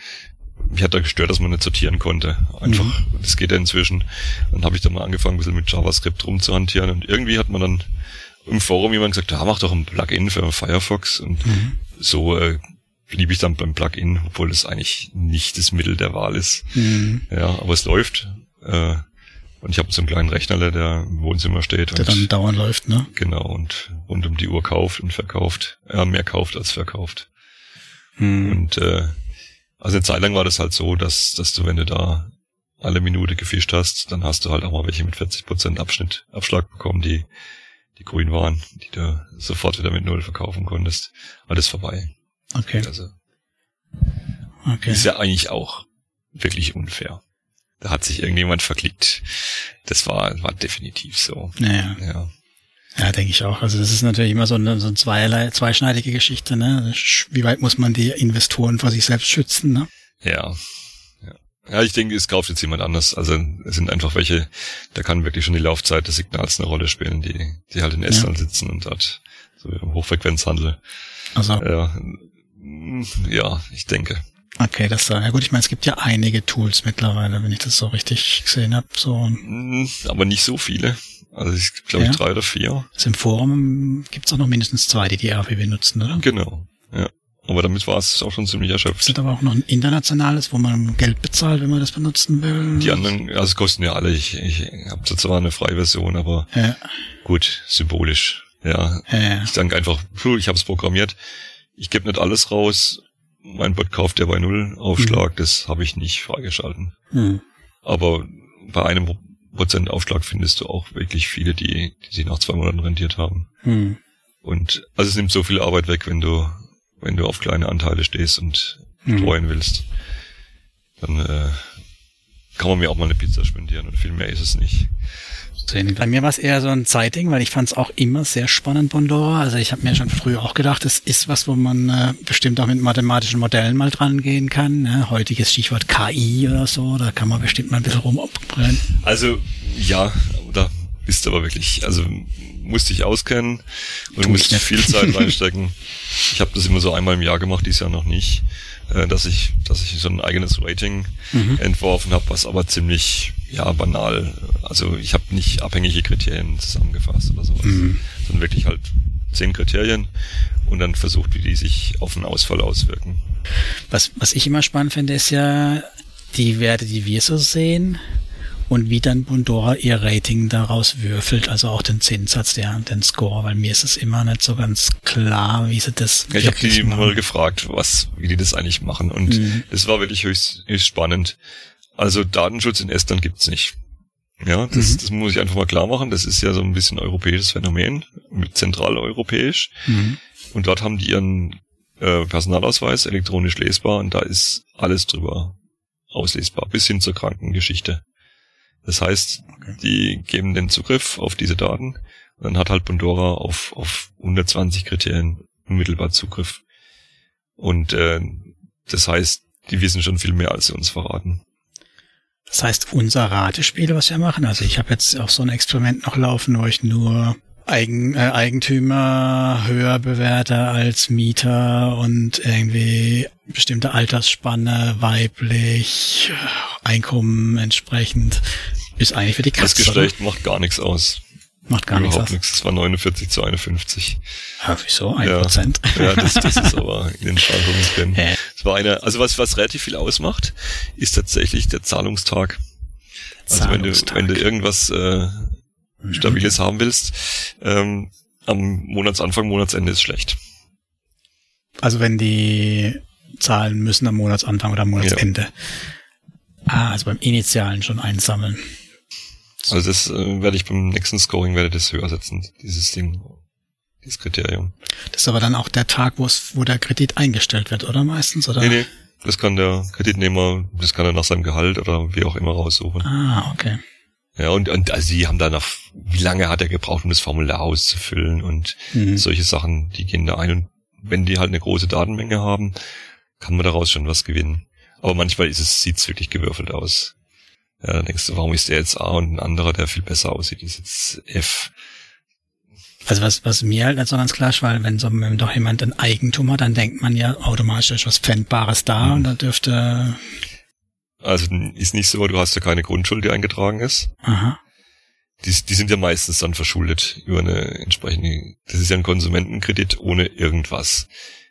mich hat da gestört, dass man nicht sortieren konnte. Einfach, Mhm. das geht ja inzwischen. Dann habe ich dann mal angefangen, ein bisschen mit JavaScript rumzuhantieren und irgendwie hat man dann im Forum jemand gesagt, ja, mach doch ein Plugin für Firefox und Mhm. so äh, blieb ich dann beim Plugin, obwohl das eigentlich nicht das Mittel der Wahl ist. Hm. Ja, aber es läuft. Äh, und ich habe so einen kleinen Rechnerle, der im Wohnzimmer steht. Der und dann dauernd läuft, ne? Genau, und rund um die Uhr kauft und verkauft. Ja, mehr kauft als verkauft. Hm. Und äh, also eine Zeit lang war das halt so, dass, dass du, wenn du da alle Minute gefischt hast, dann hast du halt auch mal welche mit 40% Abschnitt, Abschlag bekommen, die, die grün waren, die du sofort wieder mit Null verkaufen konntest. Alles vorbei. Okay, Also okay. ist ja eigentlich auch wirklich unfair. Da hat sich irgendjemand verklickt. Das war, war definitiv so. Naja, Ja. ja, denke ich auch. Also das ist natürlich immer so eine, so eine zweierlei, zweischneidige Geschichte, ne? Wie weit muss man die Investoren vor sich selbst schützen, ne? Ja. Ja, ja ich denke, es kauft jetzt jemand anders. Also es sind einfach welche, da kann wirklich schon die Laufzeit des Signals eine Rolle spielen, die, die halt in Estland sitzen und dort so im Hochfrequenzhandel. Also, Ja, ja, ich denke. Okay, das da. Ja gut, ich meine, es gibt ja einige Tools mittlerweile, wenn ich das so richtig gesehen habe. So Mm, Aber nicht so viele. Also ich glaube Ja. ich drei oder vier. also im Forum gibt's auch noch mindestens zwei, die die RPW nutzen, oder? Genau. Ja. Aber damit war es auch schon ziemlich Es erschöpft. gibt aber auch noch ein internationales, wo man Geld bezahlt, wenn man das benutzen will. Die anderen, also es kosten ja alle. Ich, ich habe zwar eine freie Version, aber Ja, gut, symbolisch. Ja, ja. Ich sage einfach, ich habe es programmiert. Ich gebe nicht alles raus. Mein Bot kauft ja bei Null Aufschlag. Das habe ich nicht freigeschalten. Hm. Aber bei einem Prozent Aufschlag findest du auch wirklich viele, die, die sich nach zwei Monaten rentiert haben. Hm. Und also es nimmt so viel Arbeit weg, wenn du, wenn du auf kleine Anteile stehst und Mhm. streuen willst. Dann äh, kann man mir auch mal eine Pizza spendieren und viel mehr ist es nicht. Sehen. Bei mir war es eher so ein Zeitding, weil ich fand es auch immer sehr spannend, Bondora. Also ich habe mir schon früher auch gedacht, das ist was, wo man äh, bestimmt auch mit mathematischen Modellen mal dran gehen kann. Ne? Heutiges Stichwort KI oder so, da kann man bestimmt mal ein bisschen rumoperieren. Also ja, da bist du aber wirklich, also musst dich auskennen und ich musst viel Zeit *laughs* reinstecken. Ich habe das immer so einmal im Jahr gemacht, dieses Jahr noch nicht, äh, dass ich, dass ich so ein eigenes Rating Mhm. entworfen habe, was aber ziemlich ja banal. Also ich habe nicht abhängige Kriterien zusammengefasst oder sowas, Mhm. sondern wirklich halt zehn Kriterien und dann versucht, wie die sich auf den Ausfall auswirken. Was, was ich immer spannend finde, ist ja die Werte, die wir so sehen und wie dann Bondora ihr Rating daraus würfelt, also auch den Zinssatz, der, den Score, weil mir ist es immer nicht so ganz klar, wie sie das Ja, ich habe die machen. mal gefragt, was, wie die das eigentlich machen. Und Mhm. es war wirklich höchst, höchst spannend. Also Datenschutz in Estland gibt's nicht. Ja, das, Mhm. das muss ich einfach mal klar machen. Das ist ja so ein bisschen europäisches Phänomen, mit zentraleuropäisch. Mhm. Und dort haben die ihren äh, Personalausweis elektronisch lesbar und da ist alles drüber auslesbar, bis hin zur Krankengeschichte. Das heißt, Okay. die geben den Zugriff auf diese Daten und dann hat halt Pandora auf, auf 120 Kriterien unmittelbar Zugriff. Und äh, das heißt, die wissen schon viel mehr, als sie uns verraten. Das heißt, unser Ratespiel, was wir machen, also ich habe jetzt auch so ein Experiment noch laufen, wo ich nur Eigen, äh, Eigentümer höher bewerte als Mieter und irgendwie bestimmte Altersspanne, weiblich, Einkommen entsprechend, ist eigentlich für die Das Katze. Geschlecht macht gar nichts aus. macht gar nichts Überhaupt aus. nichts. Es war 49 zu 51. Ja, wieso? Ein Ja. Prozent. Ja, das, das ist aber in den Schwankungen drin. Es war eine, also was, was relativ viel ausmacht, ist tatsächlich der Zahlungstag. Also wenn du, Zahlungstag. wenn du irgendwas äh. Stabiles haben willst, ähm, am Monatsanfang, Monatsende ist schlecht. Also wenn die zahlen müssen am Monatsanfang oder am Monatsende. Ah, also beim Initialen schon einsammeln. Also das äh, werde ich beim nächsten Scoring werde das höher setzen, dieses Ding. das Kriterium. Das ist aber dann auch der Tag, wo der Kredit eingestellt wird, oder meistens? Oder? Nee, nee, das kann der Kreditnehmer, das kann er nach seinem Gehalt oder wie auch immer raussuchen. Ah, okay. Ja, und, und also sie haben da noch, wie lange hat er gebraucht, um das Formular auszufüllen und Mhm. solche Sachen, die gehen da ein. Und wenn die halt eine große Datenmenge haben, kann man daraus schon was gewinnen. Aber manchmal ist es, sieht's wirklich gewürfelt aus. Ja, dann denkst du, warum ist der jetzt A und ein anderer, der viel besser aussieht, ist jetzt F. Also was, was mir halt so ganz klar ist, weil wenn so wenn doch jemand ein Eigentum hat, dann denkt man ja automatisch ist was Pfändbares da Mhm. und da dürfte, Also ist nicht so, du hast ja keine Grundschuld, die eingetragen ist. aha, Die, die sind ja meistens dann verschuldet über eine entsprechende, das ist ja ein Konsumentenkredit ohne irgendwas.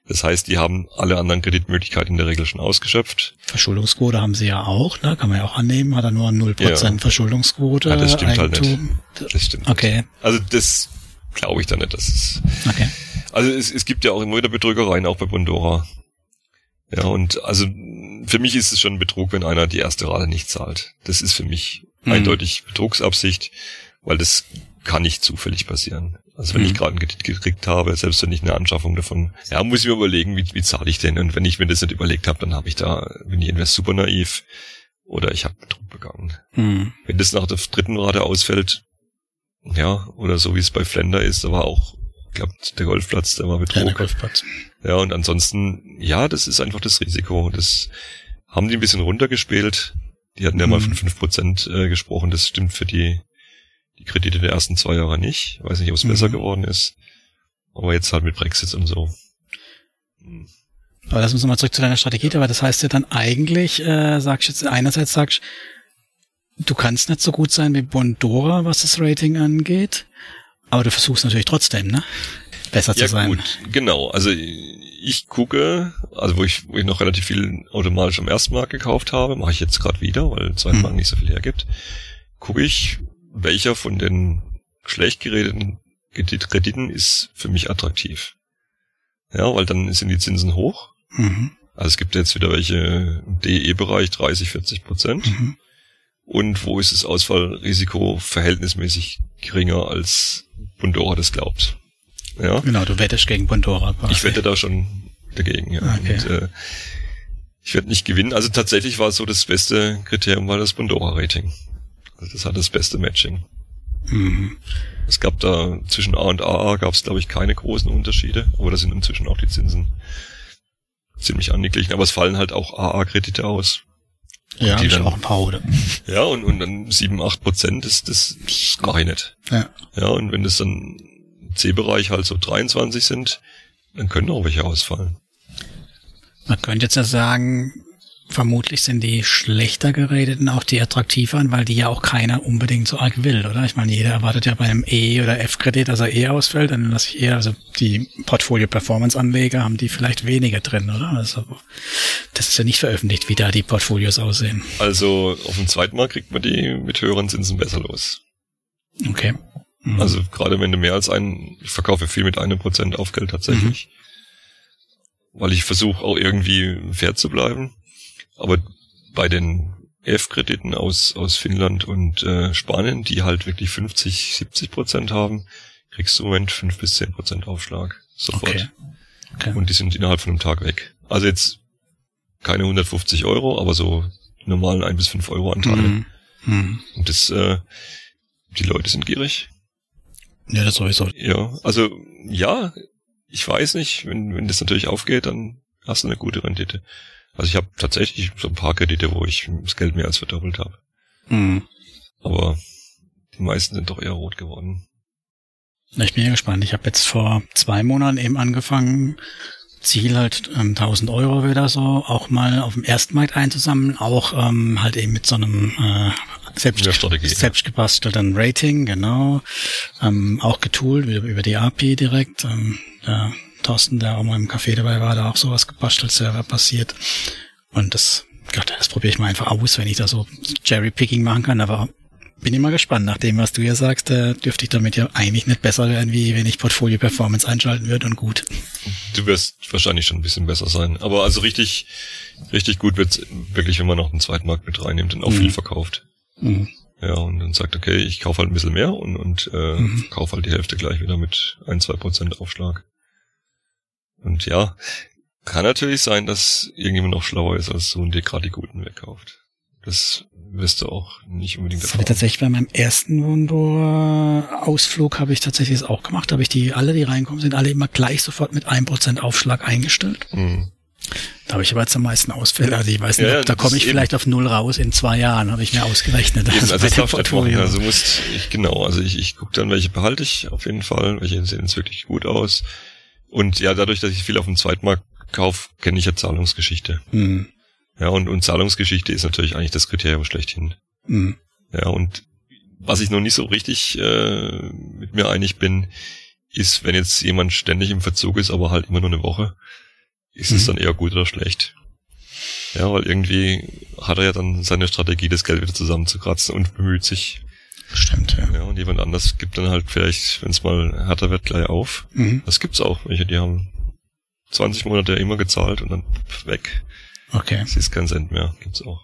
Das heißt, die haben alle anderen Kreditmöglichkeiten in der Regel schon ausgeschöpft. Verschuldungsquote haben sie ja auch, ne? kann man ja auch annehmen, hat er nur 0% Ja. Verschuldungsquote. Ja, das stimmt halt Eigentum. Das stimmt. Okay, Also das glaube ich da nicht. Das ist, okay. also es, es gibt ja auch immer wieder Betrügereien, auch bei Bondora. Ja, und also für mich ist es schon ein Betrug, wenn einer die erste Rate nicht zahlt. Das ist für mich Mhm. eindeutig Betrugsabsicht, weil das kann nicht zufällig passieren. Also wenn Mhm. ich gerade einen Kredit gekriegt habe, selbst wenn ich eine Anschaffung davon, ja, muss ich mir überlegen, wie, wie zahle ich denn? Und wenn ich mir das nicht überlegt habe, dann habe ich da, bin ich entweder super naiv oder ich habe Betrug begangen. Hm. Wenn das nach der dritten Rate ausfällt, ja, oder so wie es bei Flender ist, da war auch, ich glaube, der Golfplatz, der war Ja, der Betrug. Golfplatz. Ja, und ansonsten, ja, das ist einfach das Risiko. Das haben die ein bisschen runtergespielt. Die hatten ja mal Mhm. von 5% äh, gesprochen. Das stimmt für die, die Kredite der ersten zwei Jahre nicht. Weiß nicht, ob es Mhm. besser geworden ist. Aber jetzt halt mit Brexit und so. Hm. Aber lass uns nochmal zurück zu deiner Strategie, aber das heißt ja dann eigentlich, äh, sagst du jetzt, einerseits sagst du kannst nicht so gut sein wie Bondora, was das Rating angeht, aber du versuchst natürlich trotzdem, ne? Besser zu Ja sein. gut, genau. Also ich gucke, also wo ich, wo ich noch relativ viel automatisch am ersten Markt gekauft habe, mache ich jetzt gerade wieder, weil der zweite Hm. Markt nicht so viel hergibt, gucke ich, welcher von den schlecht geredeten Kredit- Krediten ist für mich attraktiv. Ja, weil dann sind die Zinsen hoch. Mhm. Also es gibt jetzt wieder welche im DE-Bereich 30, 40 Prozent. Mhm. Und wo ist das Ausfallrisiko verhältnismäßig geringer als Bondora das glaubt. Ja. Genau, du wettest gegen Bondora. quasi. Ich wette da schon dagegen, ja. Okay. Und, äh, ich werde nicht gewinnen. Also tatsächlich war so das beste Kriterium war das Bondora-Rating. Also das hat das beste Matching. Mhm. Es gab da zwischen A und AA gab es, glaube ich, keine großen Unterschiede, aber da sind inzwischen auch die Zinsen ziemlich angeglichen. Aber es fallen halt auch AA-Kredite aus. Ja, die dann- auch ein paar oder. Ja, und, und dann 7, 8 Prozent, das, das mache ich nicht. Ja. Ja, und wenn das dann C-Bereich halt so 23 sind, dann können auch welche ausfallen. Man könnte jetzt ja sagen, vermutlich sind die schlechter gerateten auch die attraktiveren, weil die ja auch keiner unbedingt so arg will, oder? Ich meine, jeder erwartet ja bei einem E- oder F-Kredit, dass er E ausfällt, dann lasse ich eher, also die Portfolio-Performance-Anleger haben die vielleicht weniger drin, oder? Also, das ist ja nicht veröffentlicht, wie da die Portfolios aussehen. Also auf dem zweiten Markt kriegt man die mit höheren Zinsen besser los. Okay. Mhm. Also gerade wenn du mehr als einen, ich verkaufe viel mit einem Prozent Aufgeld tatsächlich, weil ich versuche auch irgendwie fair zu bleiben. Aber bei den F-Krediten aus, aus Finnland und äh, Spanien, die halt wirklich 50, 70 Prozent haben, kriegst du im Moment 5 bis 10 Prozent Aufschlag. Sofort. okay. okay. Und die sind innerhalb von einem Tag weg. Also jetzt keine 150 Euro, aber so normalen 1 bis 5 Euro Anteile. Mhm. Mhm. Und das, äh, die Leute sind gierig. Ja, das sowieso. Ja, also ja, ich weiß nicht, wenn, wenn das natürlich aufgeht, dann hast du eine gute Rendite. Also ich habe tatsächlich so ein paar Kredite, wo ich das Geld mehr als verdoppelt habe. Mhm. Aber die meisten sind doch eher rot geworden. Na, Ich bin ja gespannt. Ich habe jetzt vor zwei Monaten eben angefangen, Ziel halt ähm, 1000 Euro wieder so, auch mal auf dem Erstmarkt einzusammeln, auch ähm, halt eben mit so einem äh, selbst, selbst gebastelten Rating, genau, ähm, auch getoolt über, über die API direkt. Ähm, der Thorsten, der auch mal im Café dabei war, da auch sowas gebastelt, Server passiert. Und das, Gott, das probiere ich mal einfach aus, wenn ich da so Cherry-Picking machen kann, aber bin immer gespannt. Nach dem, was du hier sagst, äh, dürfte ich damit ja eigentlich nicht besser werden, wie wenn ich Portfolio Performance einschalten würde und gut. Du wirst wahrscheinlich schon ein bisschen besser sein. Aber also richtig, richtig gut wird's wirklich, wenn man noch einen zweiten Markt mit reinnimmt und auch Mhm. viel verkauft. Mhm. Ja, und dann sagt, okay, ich kaufe halt ein bisschen mehr und, und äh, mhm. kaufe halt die Hälfte gleich wieder mit ein, zwei Prozent Aufschlag. Und ja, kann natürlich sein, dass irgendjemand noch schlauer ist als du und dir gerade die guten wegkauft. Das wirst du auch nicht unbedingt Das habe ich tatsächlich bei meinem ersten Wohndoor-Ausflug habe ich tatsächlich das auch gemacht. Da habe ich die, alle, die reinkommen, sind alle immer gleich sofort mit einem Prozent Aufschlag eingestellt. Mhm. Da habe ich aber jetzt am meisten Ausfälle. Also ich weiß nicht, ja, da komme ich vielleicht auf null raus in zwei Jahren, habe ich mir ausgerechnet. Eben, *laughs* also, also das darf ich machen. Also musst ich genau, also ich, ich gucke dann, welche behalte ich auf jeden Fall, welche sehen jetzt wirklich gut aus. Und ja, dadurch, dass ich viel auf dem Zweitmarkt kaufe, kenne ich ja Zahlungsgeschichte. Mhm. Ja, und, und Zahlungsgeschichte ist natürlich eigentlich das Kriterium schlechthin. Mhm. Ja, und was ich noch nicht so richtig äh, mit mir einig bin, ist, wenn jetzt jemand ständig im Verzug ist, aber halt immer nur eine Woche, ist mhm. es dann eher gut oder schlecht? Ja, weil irgendwie hat er ja dann seine Strategie, das Geld wieder zusammenzukratzen und bemüht sich. Stimmt, ja. Ja, und jemand anders gibt dann halt vielleicht, wenn es mal härter wird, gleich auf. Mhm. Das gibt's auch, welche, die haben 20 Monate immer gezahlt und dann weg. Okay. Es ist kein Cent mehr, gibt's auch.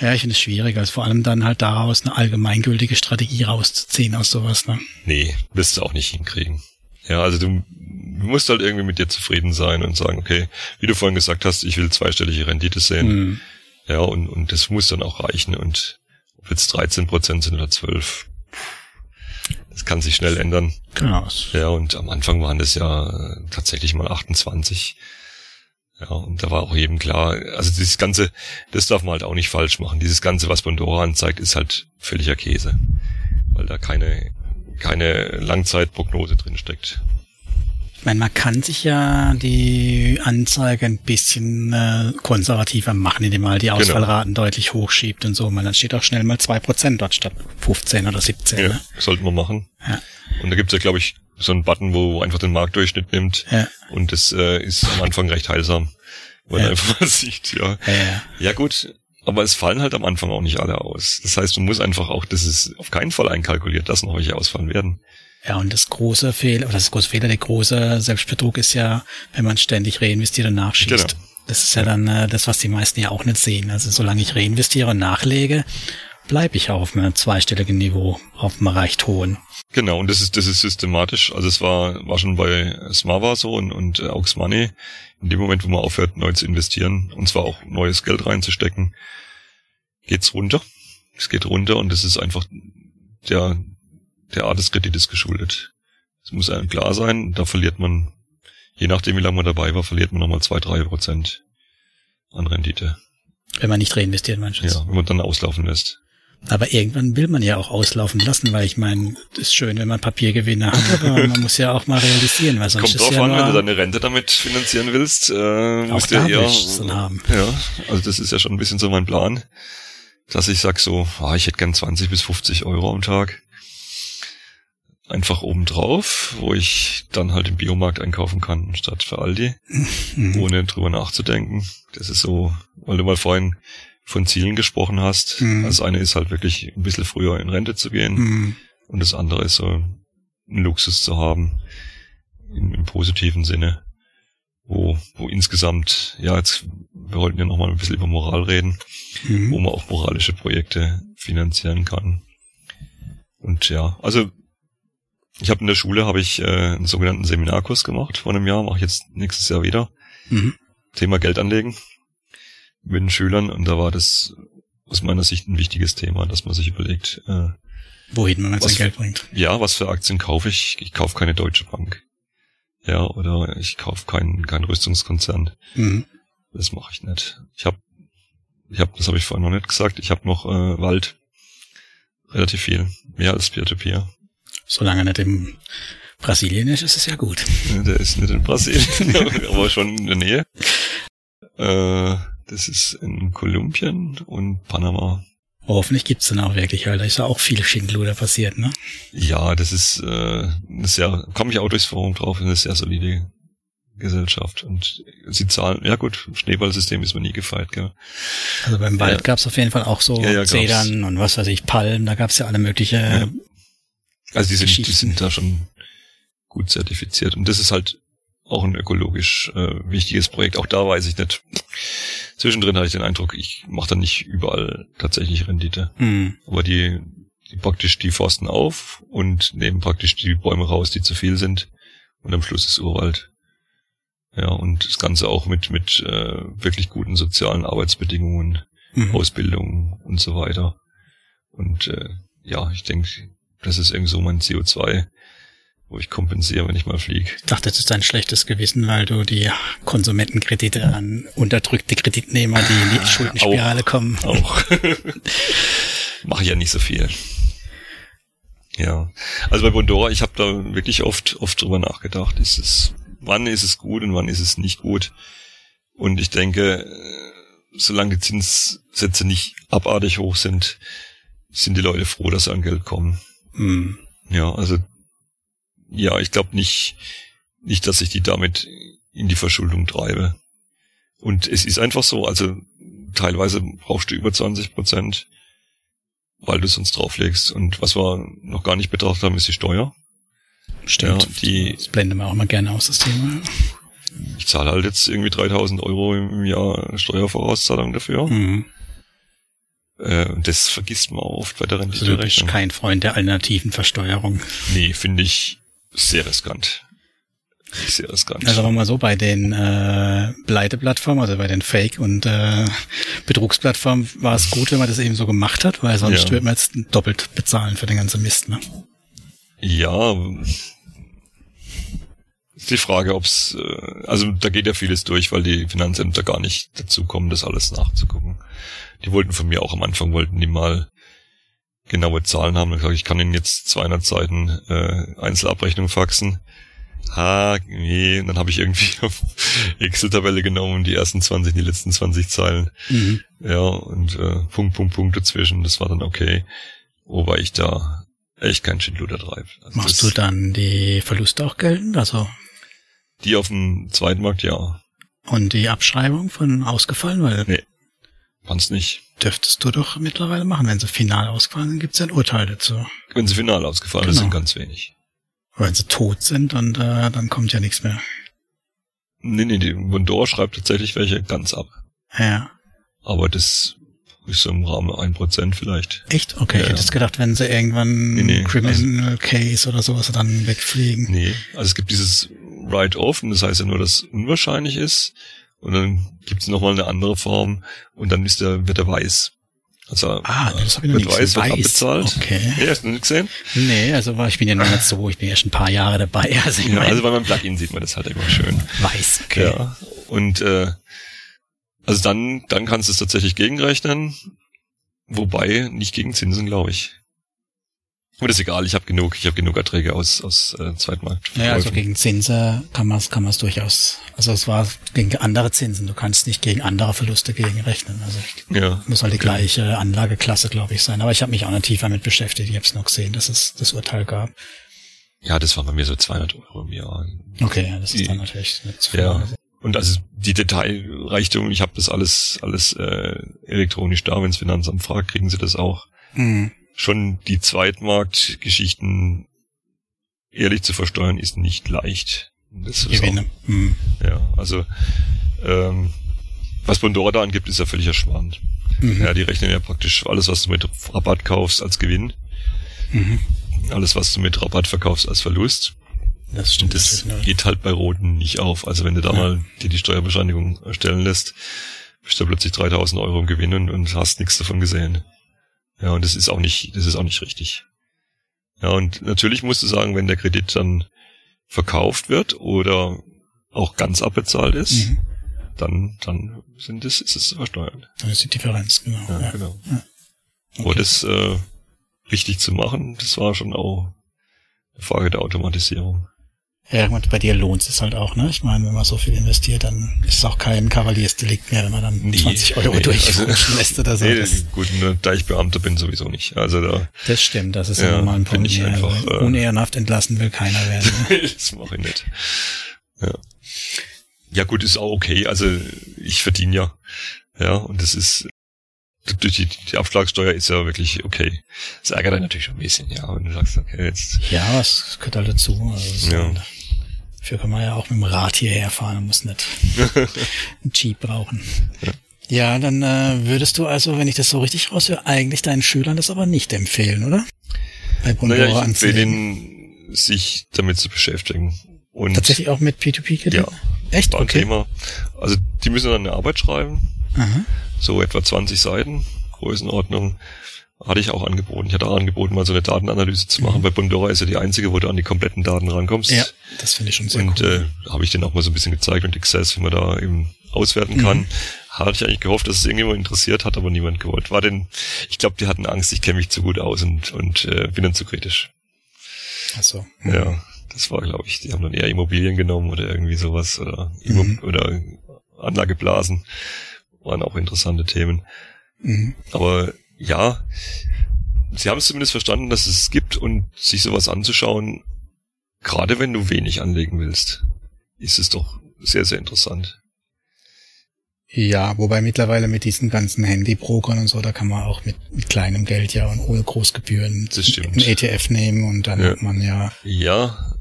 Ja, ich finde es schwierig, also vor allem dann halt daraus eine allgemeingültige Strategie rauszuziehen aus sowas, ne? Nee, wirst du auch nicht hinkriegen. Ja, also du, du musst halt irgendwie mit dir zufrieden sein und sagen, okay, wie du vorhin gesagt hast, ich will zweistellige Rendite sehen. Mhm. Ja, und, und das muss dann auch reichen. Und ob jetzt 13 Prozent sind oder 12, das kann sich schnell ändern. Genau. Ja, und am Anfang waren das ja tatsächlich mal 28. Ja, und da war auch jedem klar, also dieses ganze, das darf man halt auch nicht falsch machen. Dieses ganze, was Pandora anzeigt, ist halt völliger Käse. Weil da keine, keine Langzeitprognose drin steckt. Ich meine, man kann sich ja die Anzeige ein bisschen äh, konservativer machen, indem man halt die genau. Ausfallraten genau. deutlich hochschiebt und so. Man, dann steht auch schnell mal zwei Prozent dort statt 15 oder 17. Ja, ne? sollten wir machen. Ja. Und da gibt's ja, glaube ich, so einen Button, wo einfach den Marktdurchschnitt nimmt. Ja. Und das äh, ist am Anfang recht heilsam. Weil ja. einfach mal *laughs* sieht, ja. ja. Ja, ja gut, aber es fallen halt am Anfang auch nicht alle aus. Das heißt, man muss einfach auch, das ist auf keinen Fall einkalkuliert, dass noch welche ausfallen werden. Ja, und das große Fehler, oder das große Fehler, der große Selbstbetrug ist ja, wenn man ständig reinvestiert und nachschießt. Genau. Das ist ja dann äh, das, was die meisten ja auch nicht sehen. Also solange ich reinvestiere und nachlege, bleibe ich auf einem zweistelligen Niveau, auf einem recht hohen. Genau, und das ist, das ist systematisch. Also es war, war schon bei Smava so und, und äh, Aux Money. In dem Moment, wo man aufhört, neu zu investieren, und zwar auch neues Geld reinzustecken, geht's runter. Es geht runter und das ist einfach der, der Art des Kredites geschuldet. Es muss einem klar sein, da verliert man, je nachdem wie lange man dabei war, verliert man nochmal zwei, drei Prozent an Rendite. Wenn man nicht reinvestiert, du? Ja, wenn man dann auslaufen lässt. Aber irgendwann will man ja auch auslaufen lassen, weil ich meine, ist schön, wenn man Papiergewinne hat, aber *laughs* man muss ja auch mal realisieren, weil sonst Kommt drauf ja an, wenn du deine Rente damit finanzieren willst, äh, musst du ja eher, haben. ja, also das ist ja schon ein bisschen so mein Plan, dass ich sag so, ah, ich hätte gern 20 bis 50 Euro am Tag. Einfach obendrauf, wo ich dann halt im Biomarkt einkaufen kann, statt für Aldi, mhm. ohne drüber nachzudenken. Das ist so, weil du mal vorhin von Zielen gesprochen hast. Mhm. Das eine ist halt wirklich ein bisschen früher in Rente zu gehen mhm. und das andere ist so einen Luxus zu haben im, im positiven Sinne, wo, wo insgesamt, ja, jetzt, wir wollten ja nochmal ein bisschen über Moral reden, mhm. wo man auch moralische Projekte finanzieren kann. Und ja, also ich habe in der Schule habe ich äh, einen sogenannten Seminarkurs gemacht vor einem Jahr, mache ich jetzt nächstes Jahr wieder. Mhm. Thema Geld anlegen mit den Schülern und da war das aus meiner Sicht ein wichtiges Thema, dass man sich überlegt, äh, wohin man sein Geld bringt. Ja, was für Aktien kaufe ich? Ich kaufe keine Deutsche Bank. Ja, oder ich kaufe keinen keinen Rüstungskonzern. Mhm. Das mache ich nicht. Ich habe ich habe das habe ich vorhin noch nicht gesagt, ich habe noch äh, Wald relativ viel, mehr als Peer-to-Peer. Solange nicht im Brasilien ist, ist es ja gut. Der ist nicht in Brasilien, *laughs* *laughs* aber schon in der Nähe. Äh, das ist in Kolumbien und Panama. hoffentlich gibt's dann auch wirklich, weil da ist ja auch viel Schindluder passiert, ne? Ja, das ist äh, eine sehr, komme ich auch durchs Forum drauf, eine sehr solide Gesellschaft. Und sie zahlen, ja gut, Schneeballsystem ist mir nie gefeit, gell? Also beim Wald ja. gab's auf jeden Fall auch so ja, ja, Zedern und was weiß ich, Palmen, da gab's ja alle mögliche. Also die sind, die sind da schon gut zertifiziert. Und das ist halt auch ein ökologisch äh, wichtiges Projekt. Auch da weiß ich nicht. Zwischendrin hatte ich den Eindruck, ich mache da nicht überall tatsächlich Rendite. Mhm. Aber die, die praktisch die forsten auf und nehmen praktisch die Bäume raus, die zu viel sind. Und am Schluss ist Urwald. Ja, und das Ganze auch mit, mit äh, wirklich guten sozialen Arbeitsbedingungen, Mhm. Ausbildung und so weiter. Und äh, ja, ich denke, das ist irgendwie so mein CO2, wo ich kompensiere, wenn ich mal fliege. Ich dachte, das ist ein schlechtes Gewissen, weil du die Konsumentenkredite an unterdrückte Kreditnehmer, die in die Schuldenspirale kommen. Auch. *laughs* Mache ich ja nicht so viel. Ja. Also bei Bondora, ich habe da wirklich oft, oft drüber nachgedacht. Ist es, wann ist es gut und wann ist es nicht gut? Und ich denke, äh, solange die Zinssätze nicht abartig hoch sind, sind die Leute froh, dass sie an Geld kommen. Mhm. Ja, also ja, ich glaube nicht, nicht, dass ich die damit in die Verschuldung treibe. Und es ist einfach so, also teilweise brauchst du über 20 Prozent, weil du sonst drauflegst. Und was wir noch gar nicht betrachtet haben, ist die Steuer. Stimmt. Ja, die- das blenden wir auch mal gerne aus, das Thema. Ich zahle halt jetzt irgendwie 3000 Euro im Jahr Steuervorauszahlung dafür. Mhm. Äh, das vergisst man oft bei der Also du kein Freund der alternativen Versteuerung. Nee, finde ich sehr riskant. Sehr riskant. Also sagen wir mal so, bei den äh, Pleite-Plattformen, also bei den Fake- und äh, Betrugsplattformen war es gut, wenn man das eben so gemacht hat, weil sonst Ja. würde man jetzt doppelt bezahlen für den ganzen Mist. Ne? Ja, die Frage, ob's, äh, also da geht ja vieles durch, weil die Finanzämter gar nicht dazu kommen, das alles nachzugucken. Die wollten von mir auch am Anfang, wollten die mal genaue Zahlen haben. Ich gesagt, ich kann Ihnen jetzt 200 Seiten äh, Einzelabrechnung faxen. Ha, nee, und dann habe ich irgendwie *laughs* auf Excel-Tabelle genommen und die ersten 20, die letzten 20 Zeilen. Mhm. Ja, und äh, Punkt, Punkt, Punkt dazwischen, das war dann okay. Wobei ich da echt kein Schindluder treibe. Also Machst du dann die Verluste auch geltend? Also Die auf dem Zweitmarkt, ja. und die Abschreibung von ausgefallen, weil Nee. Kannst nicht. dürftest du doch mittlerweile machen. Wenn sie final ausgefallen sind, gibt es ja ein Urteil dazu. Wenn sie final ausgefallen Genau. sind, ganz wenig. Wenn sie tot sind und äh, dann kommt ja nichts mehr. Nee, nee, die Bondor schreibt tatsächlich welche ganz ab. Ja. Aber das ist so im Rahmen ein Prozent vielleicht. Echt? Okay, Ja, ich hätte ja. gedacht, wenn sie irgendwann Nee, nee, Criminal Case oder sowas dann wegfliegen. Nee, also es gibt dieses Write-Off und das heißt ja nur, dass es unwahrscheinlich ist. Und dann gibt es nochmal eine andere Form und dann ist der, wird er weiß. Also Ah, das habe ich noch wird nicht weiß, wird abbezahlt. Okay. Nee, hast du nicht gesehen? Nee, also ich bin ja noch nicht so, ich bin ja schon ein paar Jahre dabei. *laughs* Also ich Ja, also bei meinem Plugin sieht man das halt immer schön. weiß, okay. Ja. Und äh, also dann, dann kannst du es tatsächlich gegenrechnen. Wobei nicht gegen Zinsen, glaube ich. Das ist egal, ich habe genug, ich habe genug Erträge aus, aus äh, Zweitmarkt. Ja, also gegen Zinsen kann man es kann man's durchaus. Also es war gegen andere Zinsen. Du kannst nicht gegen andere Verluste gegenrechnen. Also ja. muss halt die gleiche Anlageklasse, glaube ich, sein. Aber ich habe mich auch nicht tiefer damit beschäftigt. Ich habe es noch gesehen, dass es das Urteil gab. ja, das waren bei mir so 200 Euro im Jahr. Okay, ja, das ist dann natürlich nicht zu viel. Ja. Und also die Detailreichtum, ich habe das alles alles äh, elektronisch da, wenns Finanzamt fragt, kriegen sie das auch. Mhm. Schon die Zweitmarktgeschichten ehrlich zu versteuern, ist nicht leicht. Das ist auch Gewinne. Mhm. Ja, also ähm, was Bondora da angibt, ist ja völlig erschwand. Mhm. Ja, die rechnen ja praktisch alles, was du mit Rabatt kaufst, als Gewinn. Mhm. Alles, was du mit Rabatt verkaufst, als Verlust. Das stimmt. das natürlich. geht halt bei Roten nicht auf. Also wenn du da Ja. mal dir die Steuerbescheinigung erstellen lässt, bist du plötzlich 3000 Euro im Gewinn und, und hast nichts davon gesehen. Ja, und das ist auch nicht, das ist auch nicht richtig. Ja, und natürlich musst du sagen, wenn der Kredit dann verkauft wird oder auch ganz abbezahlt ist, Mhm. dann, dann sind es, ist es zu versteuern. Das ist die Differenz, genau. Ja, Ja. genau. Ja. Aber Okay. das äh, richtig zu machen, das war schon auch eine Frage der Automatisierung. Ja, und bei dir lohnt es halt auch, ne? Ich meine, wenn man so viel investiert, dann ist es auch kein Kavaliersdelikt mehr, wenn man dann Nee, 20 Euro nee, durchrutschen also- lässt oder so. nee, das, gut, nur da ich Beamter bin, sowieso nicht. Also da, das stimmt, das ist Ja, ja, nochmal ein Punkt. ich einfach, äh, unehrenhaft entlassen will keiner werden. *laughs* ne? das mache ich nicht. Ja. ja gut, ist auch okay. Also ich verdiene ja. Ja, und das ist durch die, die Abschlagssteuer ist ja wirklich okay. Das ärgert einen natürlich schon ein bisschen, ja. Und du sagst, okay, jetzt ja, was gehört halt dazu. Also es Ja. halt- Dafür kann man ja auch mit dem Rad hierher fahren und muss nicht *laughs* einen Jeep brauchen. Ja, dann äh, würdest du also, wenn ich das so richtig raushöre, eigentlich deinen Schülern das aber nicht empfehlen, oder? Bei naja, ich empfehle ihnen, sich damit zu beschäftigen. Und Tatsächlich auch mit P2P-Krediten? Ja. Echt? Okay. Thema. Also die müssen dann eine Arbeit schreiben. Aha. So etwa 20 Seiten, Größenordnung hatte ich auch angeboten. Ich hatte auch angeboten, mal so eine Datenanalyse zu machen. Mhm. Bei Bondora ist ja die einzige, wo du an die kompletten Daten rankommst. Ja, das finde ich schon sehr und, cool. Und äh, habe ich denen auch mal so ein bisschen gezeigt und Access, wie man da eben auswerten kann. Mhm. Hatte ich eigentlich gehofft, dass es irgendjemand interessiert, hat aber niemand gewollt. War denn, ich glaube, die hatten Angst, ich kenne mich zu gut aus und, und äh, bin dann zu kritisch. Ach so. Mhm. Ja, das war, glaube ich, die haben dann eher Immobilien genommen oder irgendwie sowas oder, mhm. oder Anlageblasen. Waren auch interessante Themen. Mhm. Aber ja, sie haben es zumindest verstanden, dass es gibt und sich sowas anzuschauen, gerade wenn du wenig anlegen willst, ist es doch sehr, sehr interessant. Ja, wobei mittlerweile mit diesen ganzen Handybrokern und so, da kann man auch mit, mit kleinem Geld ja und ohne Großgebühren ein ETF nehmen und dann ja. hat man ja, ja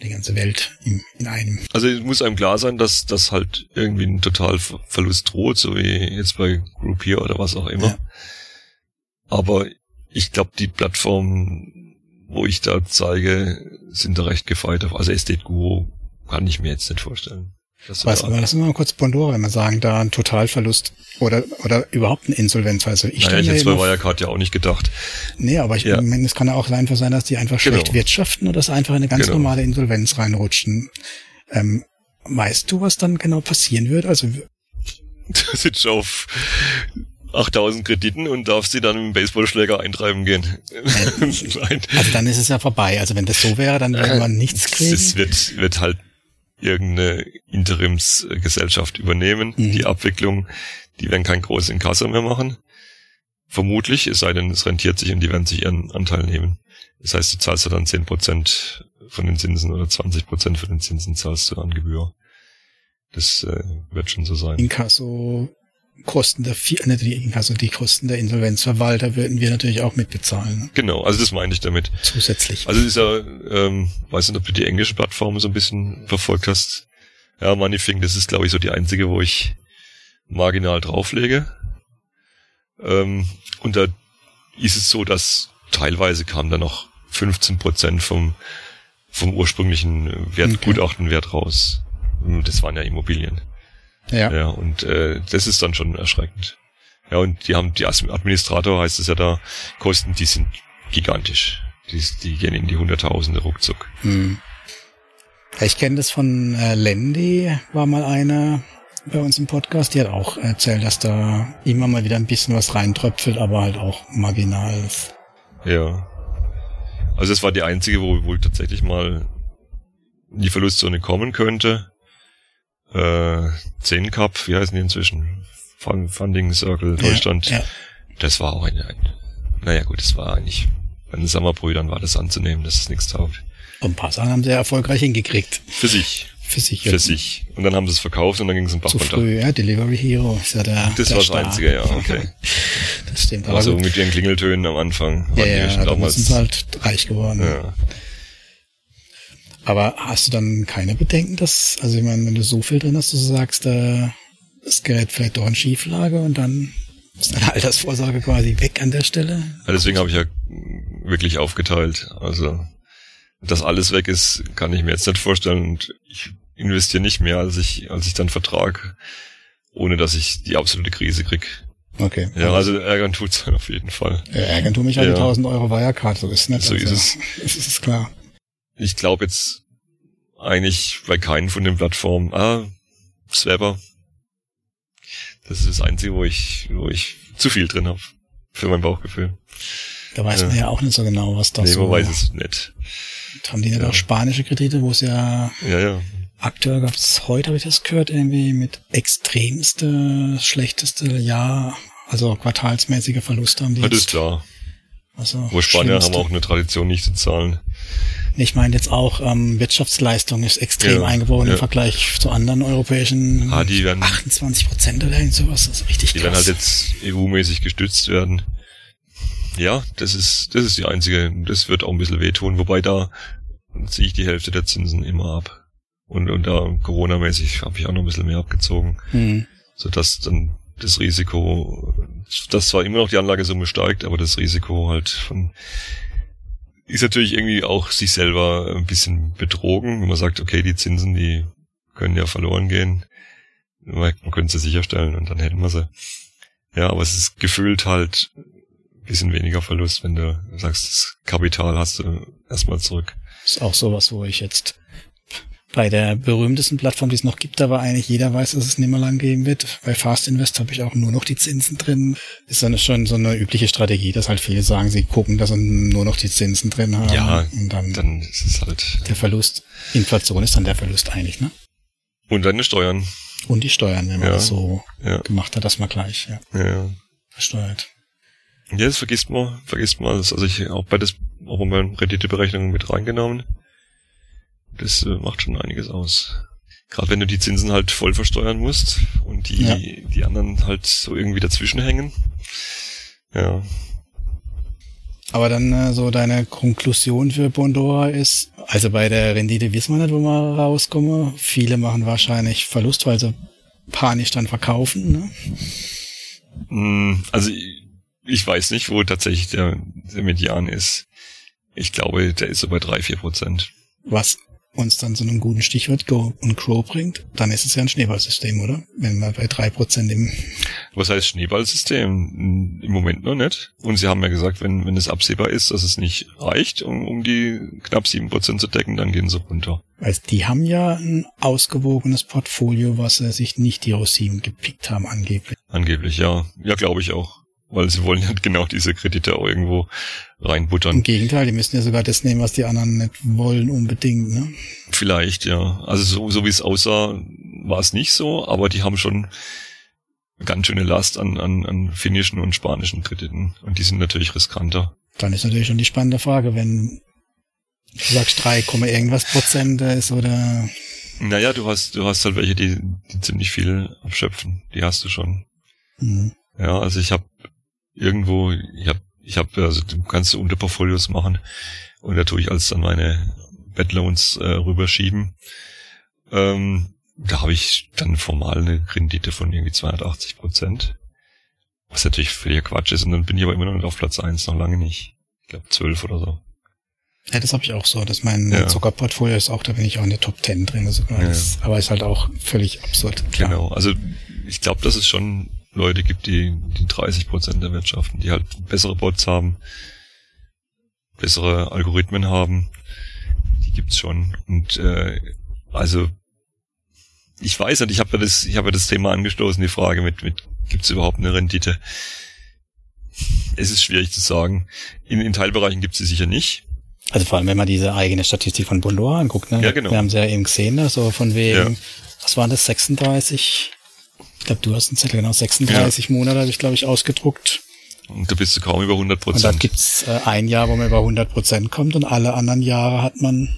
die ganze Welt in, in einem. Also es muss einem klar sein, dass das halt irgendwie ein Totalverlust droht, so wie jetzt bei Groupier oder was auch immer. Ja. Aber ich glaube, die Plattformen, wo ich da zeige, sind da recht gefeit auf. Also Estate Guru kann ich mir jetzt nicht vorstellen. Was, aber lass uns mal kurz Pandora mal sagen, da ein Totalverlust oder oder überhaupt ein Insolvenz. Also ich naja, ich jetzt bei Wirecard ja auch nicht gedacht. Nee, aber ich ja. meine, es kann ja auch einfach sein, dass die einfach genau. schlecht wirtschaften oder dass einfach in eine ganz genau. normale Insolvenz reinrutschen. Ähm, weißt du, was dann genau passieren wird? Also *laughs* du sitzt auf 8000 Krediten und darfst sie dann mit dem Baseballschläger eintreiben gehen. *laughs* Nein. Also dann ist es ja vorbei. Also wenn das so wäre, dann würde man nichts kriegen. Es wird, wird halt irgendeine Interimsgesellschaft übernehmen, mhm. die Abwicklung. Die werden kein großes Inkasso mehr machen. Vermutlich, es sei denn, es rentiert sich und die werden sich ihren Anteil nehmen. Das heißt, du zahlst ja dann 10% von den Zinsen oder 20% von den Zinsen zahlst du an Gebühr. Das äh, wird schon so sein. Inkasso Kosten der nicht also die Kosten der Insolvenzverwalter würden wir natürlich auch mitbezahlen. Genau, also das meine ich damit. Zusätzlich. Also ist ja, ähm, weiß nicht, ob du die englische Plattform so ein bisschen verfolgt hast. Ja, Moneyfing, das ist glaube ich so die einzige, wo ich marginal drauflege. Ähm, und da ist es so, dass teilweise kam da noch 15 Prozent vom, vom ursprünglichen Wert, okay. Gutachtenwert raus. Das waren ja Immobilien. Ja. Ja, und äh, das ist dann schon erschreckend. Ja, und die haben, die Administrator heißt es ja da, Kosten, die sind gigantisch. Die, die gehen in die Hunderttausende ruckzuck. Hm. Ich kenne das von äh, Lendi, war mal eine bei uns im Podcast, die hat auch erzählt, dass da immer mal wieder ein bisschen was reintröpfelt, aber halt auch marginal ist. Ja. Also es war die einzige, wo wohl tatsächlich mal in die Verlustzone kommen könnte äh, 10 Cup, wie heißen die inzwischen? Funding Circle Deutschland. Ja, ja. Das war auch eine, ein, naja gut, es war eigentlich, bei den Sommerbrüdern war das anzunehmen, dass es nichts taugt. Und ein paar Sachen haben sie erfolgreich hingekriegt. Für sich. Für sich, ja. Für sich. Und dann haben sie es verkauft und dann ging es ein Bach Zu runter. früh, ja, Delivery Hero ist ja der Das der war das. Einzige, ja, okay. *laughs* das stimmt. Aber also gut. mit ihren Klingeltönen am Anfang. Ja, ja, damals sind sie halt reich geworden. Ja. Aber hast du dann keine Bedenken, dass, also ich meine, wenn du so viel drin hast, du sagst, äh, das Gerät vielleicht doch in Schieflage und dann ist deine Altersvorsorge quasi weg an der Stelle? Ja, deswegen habe ich ja wirklich aufgeteilt. Also, dass alles weg ist, kann ich mir jetzt nicht vorstellen und ich investiere nicht mehr, als ich, als ich dann vertrag, ohne dass ich die absolute Krise krieg. Okay. Ja, also ärgern tut's *laughs* auf jeden Fall. Ja, ärgern tu mich halt ja. die 1000 Euro Wirecard, so ist nicht. So also, ist es. *laughs* Das ist klar ich glaube jetzt eigentlich bei keinen von den Plattformen, ah, Swapper. Das ist das Einzige, wo ich, wo ich zu viel drin habe. Für mein Bauchgefühl. Da weiß man ja auch nicht so genau, was das nee, so... Nee, man weiß es nicht. Haben die ja. auch spanische Kredite, wo es ja... Ja, ja. Aktuell gab es, heute habe ich das gehört, irgendwie mit extremste, schlechteste Jahr, also quartalsmäßige Verluste haben die. Das ist klar. Also Wo Spanier haben auch eine Tradition nicht zu zahlen. Ich meine jetzt auch, ähm, Wirtschaftsleistung ist extrem ja, eingebrochen ja. im Vergleich zu anderen europäischen ah, die werden, 28 Prozent oder sowas. Das ist richtig Die krass. werden halt jetzt EU-mäßig gestützt werden. Ja, das ist, das ist die einzige, das wird auch ein bisschen wehtun, wobei da ziehe ich die Hälfte der Zinsen immer ab. Und, und da Corona-mäßig habe ich auch noch ein bisschen mehr abgezogen, Mhm. sodass dann das Risiko, dass zwar immer noch die Anlagesumme steigt, aber das Risiko halt von ist natürlich irgendwie auch sich selber ein bisschen betrogen, wenn man sagt, okay, die Zinsen, die können ja verloren gehen. Man könnte sie sicherstellen und dann hätten wir sie. Ja, aber es ist gefühlt halt ein bisschen weniger Verlust, wenn du sagst, das Kapital hast du erstmal zurück. Ist auch sowas, wo ich jetzt bei der berühmtesten Plattform, die es noch gibt, aber eigentlich jeder weiß, dass es nicht mehr lang geben wird. Bei Fast Invest habe ich auch nur noch die Zinsen drin. Ist dann schon so eine übliche Strategie, dass halt viele sagen, sie gucken, dass sie nur noch die Zinsen drin haben. Ja, und dann, Dann ist es halt. der Verlust. Inflation ist dann der Verlust eigentlich, ne? Und deine Steuern. Und die Steuern, wenn man Ja. das so Ja, gemacht hat, dass man gleich ja, ja. versteuert. Ja, das vergisst man, vergisst man. Das, also ich auch bei das, auch bei meinen Renditeberechnungen mit reingenommen. Das äh, macht schon einiges aus. Gerade wenn du die Zinsen halt voll versteuern musst und die, Ja. die anderen halt so irgendwie dazwischen hängen. Ja. Aber dann äh, so deine Konklusion für Bondora ist, also bei der Rendite wissen wir nicht, wo wir rauskommen. Viele machen wahrscheinlich Verlust, weil sie panisch dann verkaufen. Ne? Hm, Also ich, ich weiß nicht, wo tatsächlich der, der Median ist. Ich glaube, der ist so bei drei, vier Prozent. Was uns dann zu einem guten Stichwort Go und Crow bringt, dann ist es ja ein Schneeballsystem, oder? Wenn wir bei drei Prozent im Was heißt Schneeballsystem? Im Moment noch nicht. Und sie haben ja gesagt, wenn, wenn es absehbar ist, dass es nicht reicht, um, um die knapp sieben Prozent zu decken, dann gehen sie runter. Weil die haben ja ein ausgewogenes Portfolio, was sie sich nicht die sieben gepickt haben, angeblich. Angeblich, ja. Ja, glaube ich auch. Weil sie wollen ja genau diese Kredite auch irgendwo Im reinbuttern. Gegenteil, die müssen ja sogar das nehmen, was die anderen nicht wollen, unbedingt. Ne? Vielleicht, ja. Also so, so wie es aussah, war es nicht so, aber die haben schon ganz schöne Last an, an, an finnischen und spanischen Krediten. Und die sind natürlich riskanter. Dann ist natürlich schon die spannende Frage, wenn du sagst 3, irgendwas Prozent ist oder Naja, du hast, du hast halt welche, die, die ziemlich viel abschöpfen. Die hast du schon. hm, Ja, also ich habe irgendwo, ich habe, ich habe, also du kannst Unterportfolios machen und da tue ich als dann meine Bad Loans äh, rüberschieben. Ähm, da habe ich dann formal eine Rendite von irgendwie 280 Prozent. Was natürlich völliger Quatsch ist und dann bin ich aber immer noch nicht auf Platz eins noch lange nicht. Ich glaube 12 oder so. Ja, das habe ich auch so. dass mein Ja. Zuckerportfolio ist auch, da bin ich auch in der Top 10 drin sogar. Ja. Das, aber ist halt auch völlig absurd. Klar. Genau. Also ich glaube, dass es schon Leute gibt, die, die 30 Prozent der Wirtschaften, die halt bessere Bots haben, bessere Algorithmen haben. Die gibt's schon. Und äh, also ich weiß nicht, ich habe ja das, ich habe ja das Thema angestoßen, die Frage mit, mit gibt's überhaupt eine Rendite? Es ist schwierig zu sagen. In, in Teilbereichen gibt's sie sicher nicht. Also vor allem, wenn man diese eigene Statistik von Bondora anguckt. Ne? Ja, genau. Wir haben sie ja eben gesehen, ne? so von wegen, Ja. was waren das, 36? Ich glaube, du hast einen Zettel, genau, 36 Monate habe ich, glaube ich, ausgedruckt. Und da bist du kaum über 100 Und dann Prozent. gibt's äh, ein Jahr, wo man über 100 Prozent kommt und alle anderen Jahre hat man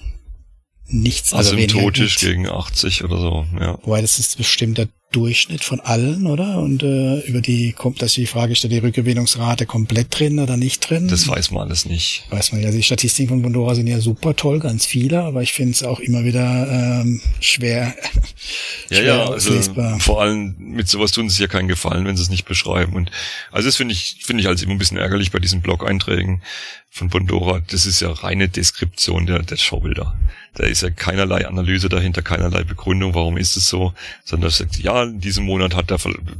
nichts. Also, im weniger Totisch nichts. gegen 80 oder so, ja. Wobei das ist bestimmt der Durchschnitt von allen, oder? Und äh, über die kommt, dass die Frage ist, die Rückgewinnungsrate komplett drin oder nicht drin? Das weiß man alles nicht. weiß man ja. Die Statistiken von Bondora sind ja super toll, ganz viele, aber ich finde es auch immer wieder ähm, schwer, Ja, ja, also auslesbar. vor allem mit sowas tun sie sich ja keinen Gefallen, wenn sie es nicht beschreiben. Und also das finde ich, finde ich als immer ein bisschen ärgerlich bei diesen Blog-Einträgen von Bondora. Das ist ja reine Deskription der, der Showbilder. Da ist ja keinerlei Analyse dahinter, keinerlei Begründung, warum ist es so, sondern das sagt, ja, in diesem Monat hat der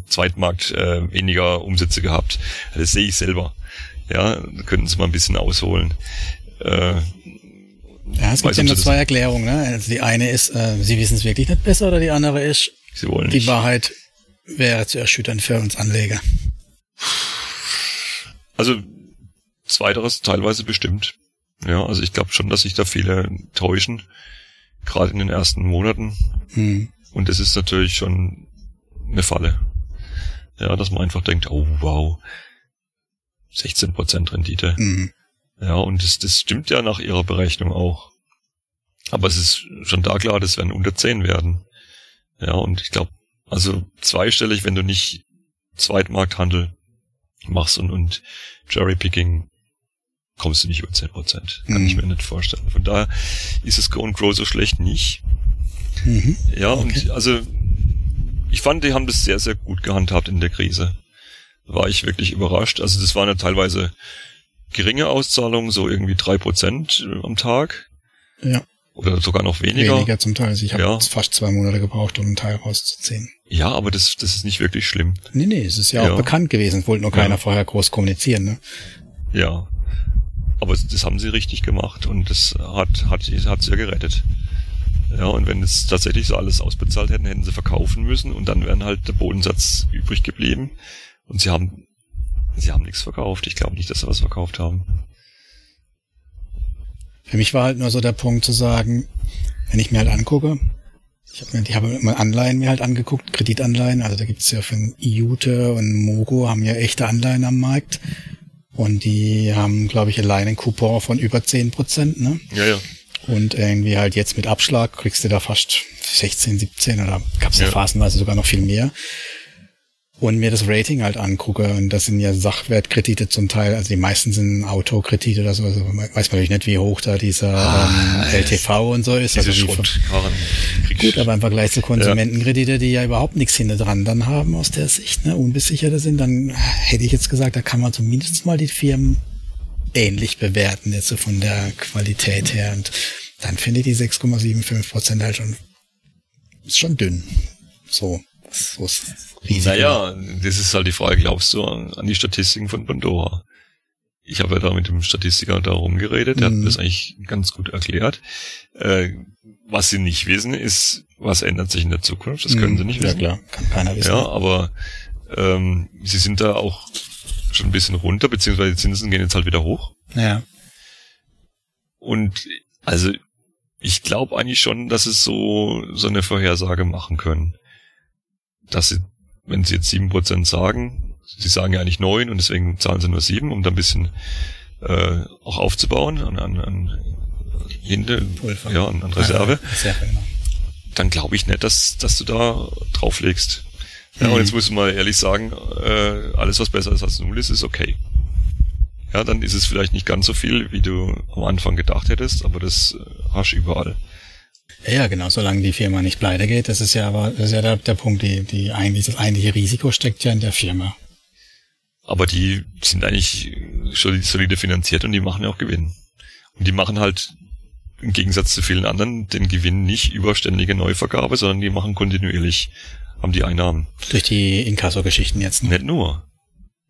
Zweitmarkt äh, weniger Umsätze gehabt. Das sehe ich selber. Ja, könnten sie mal ein bisschen ausholen. Äh, Ja, es gibt ja nur zwei Erklärungen. Ne? Also die eine ist, äh, sie wissen es wirklich nicht besser, oder die andere ist, sie wollen die nicht. Wahrheit wäre zu erschüttern für uns Anleger. Also zweiteres teilweise bestimmt. Ja, also ich glaube schon, dass sich da viele täuschen, gerade in den ersten Monaten. Hm. Und es ist natürlich schon eine Falle. Ja, dass man einfach denkt, oh wow, 16% Rendite. Hm. Ja, und das, das stimmt ja nach ihrer Berechnung auch. Aber es ist schon da klar, das werden unter 10 werden. Ja, und ich glaube, also zweistellig, wenn du nicht Zweitmarkthandel machst und, und Cherrypicking kommst du nicht über 10 Prozent. Kann mhm. ich mir nicht vorstellen. Von daher ist es Go and Grow so schlecht nicht. Mhm. Ja, okay. und also ich fand, die haben das sehr, sehr gut gehandhabt in der Krise. War ich wirklich überrascht. Also das waren ja teilweise geringe Auszahlungen, so irgendwie drei Prozent am Tag. Ja. Oder sogar noch weniger. Weniger zum Teil. Also ich habe ja. fast zwei Monate gebraucht, um einen Teil rauszuziehen. Ja, aber das, das ist nicht wirklich schlimm. Nee, nee, es ist ja, ja. auch bekannt gewesen. Wollte nur keiner ja. vorher groß kommunizieren, ne? Ja. Aber das haben sie richtig gemacht und das hat, hat, hat sie ja gerettet. Ja, und wenn es tatsächlich so alles ausbezahlt hätten, hätten sie verkaufen müssen und dann wären halt der Bodensatz übrig geblieben. Und sie haben, sie haben nichts verkauft. Ich glaube nicht, dass sie was verkauft haben. Für mich war halt nur so der Punkt zu sagen, wenn ich mir halt angucke, ich habe mir, die haben immer Anleihen mir halt angeguckt, Kreditanleihen, also da gibt's ja von IUTE und Mogo haben ja echte Anleihen am Markt. Und die haben, glaube ich, allein einen Coupon von über zehn Prozent, ne? Ja, ja. Und irgendwie halt jetzt mit Abschlag kriegst du da fast 16, 17 oder gab es ja. phasenweise sogar noch viel mehr. Und mir das Rating halt angucke, und das sind ja Sachwertkredite zum Teil, also die meisten sind Autokredite oder so, also weiß man natürlich nicht, wie hoch da dieser ah, ähm, LTV und so ist. Also gut, aber im Vergleich zu Konsumentenkredite, die ja überhaupt nichts hinter dran dann haben aus der Sicht, ne, unbesicherte sind, dann hätte ich jetzt gesagt, da kann man zumindest mal die Firmen ähnlich bewerten, jetzt so von der Qualität her. Und dann finde ich die 6,75 Prozent halt schon, ist schon dünn. So, ist riesig. Naja, das ist halt die Frage, glaubst du an die Statistiken von Pandora? Ich habe ja da mit dem Statistiker da rumgeredet, der mhm. hat das eigentlich ganz gut erklärt. Äh, was sie nicht wissen, ist, was ändert sich in der Zukunft. Das können mhm. sie nicht wissen. Ja klar, kann keiner wissen. Ja, aber ähm, sie sind da auch schon ein bisschen runter, beziehungsweise die Zinsen gehen jetzt halt wieder hoch. Ja. Und also ich glaube eigentlich schon, dass es so so eine Vorhersage machen können. Dass sie, wenn sie jetzt sieben Prozent sagen, sie sagen ja eigentlich neun und deswegen zahlen sie nur sieben, um da ein bisschen äh, auch aufzubauen an, an, an Hinde, ja, an, an Reserve. Ja, genau. Dann glaube ich nicht, dass, dass du da drauflegst. Ja, mhm. und jetzt muss ich mal ehrlich sagen, äh, alles was besser ist als null ist, ist okay. Ja, dann ist es vielleicht nicht ganz so viel, wie du am Anfang gedacht hättest, aber das äh, hast du überall. Ja, genau, solange die Firma nicht pleite geht, das ist ja aber, das ist ja der, der Punkt, die, die eigentlich, das eigentliche Risiko steckt ja in der Firma. Aber die sind eigentlich solide finanziert und die machen ja auch Gewinn. Und die machen halt im Gegensatz zu vielen anderen den Gewinn nicht über ständige Neuvergabe, sondern die machen kontinuierlich haben die Einnahmen. Durch die Inkasso-Geschichten jetzt. Ne? Nicht nur.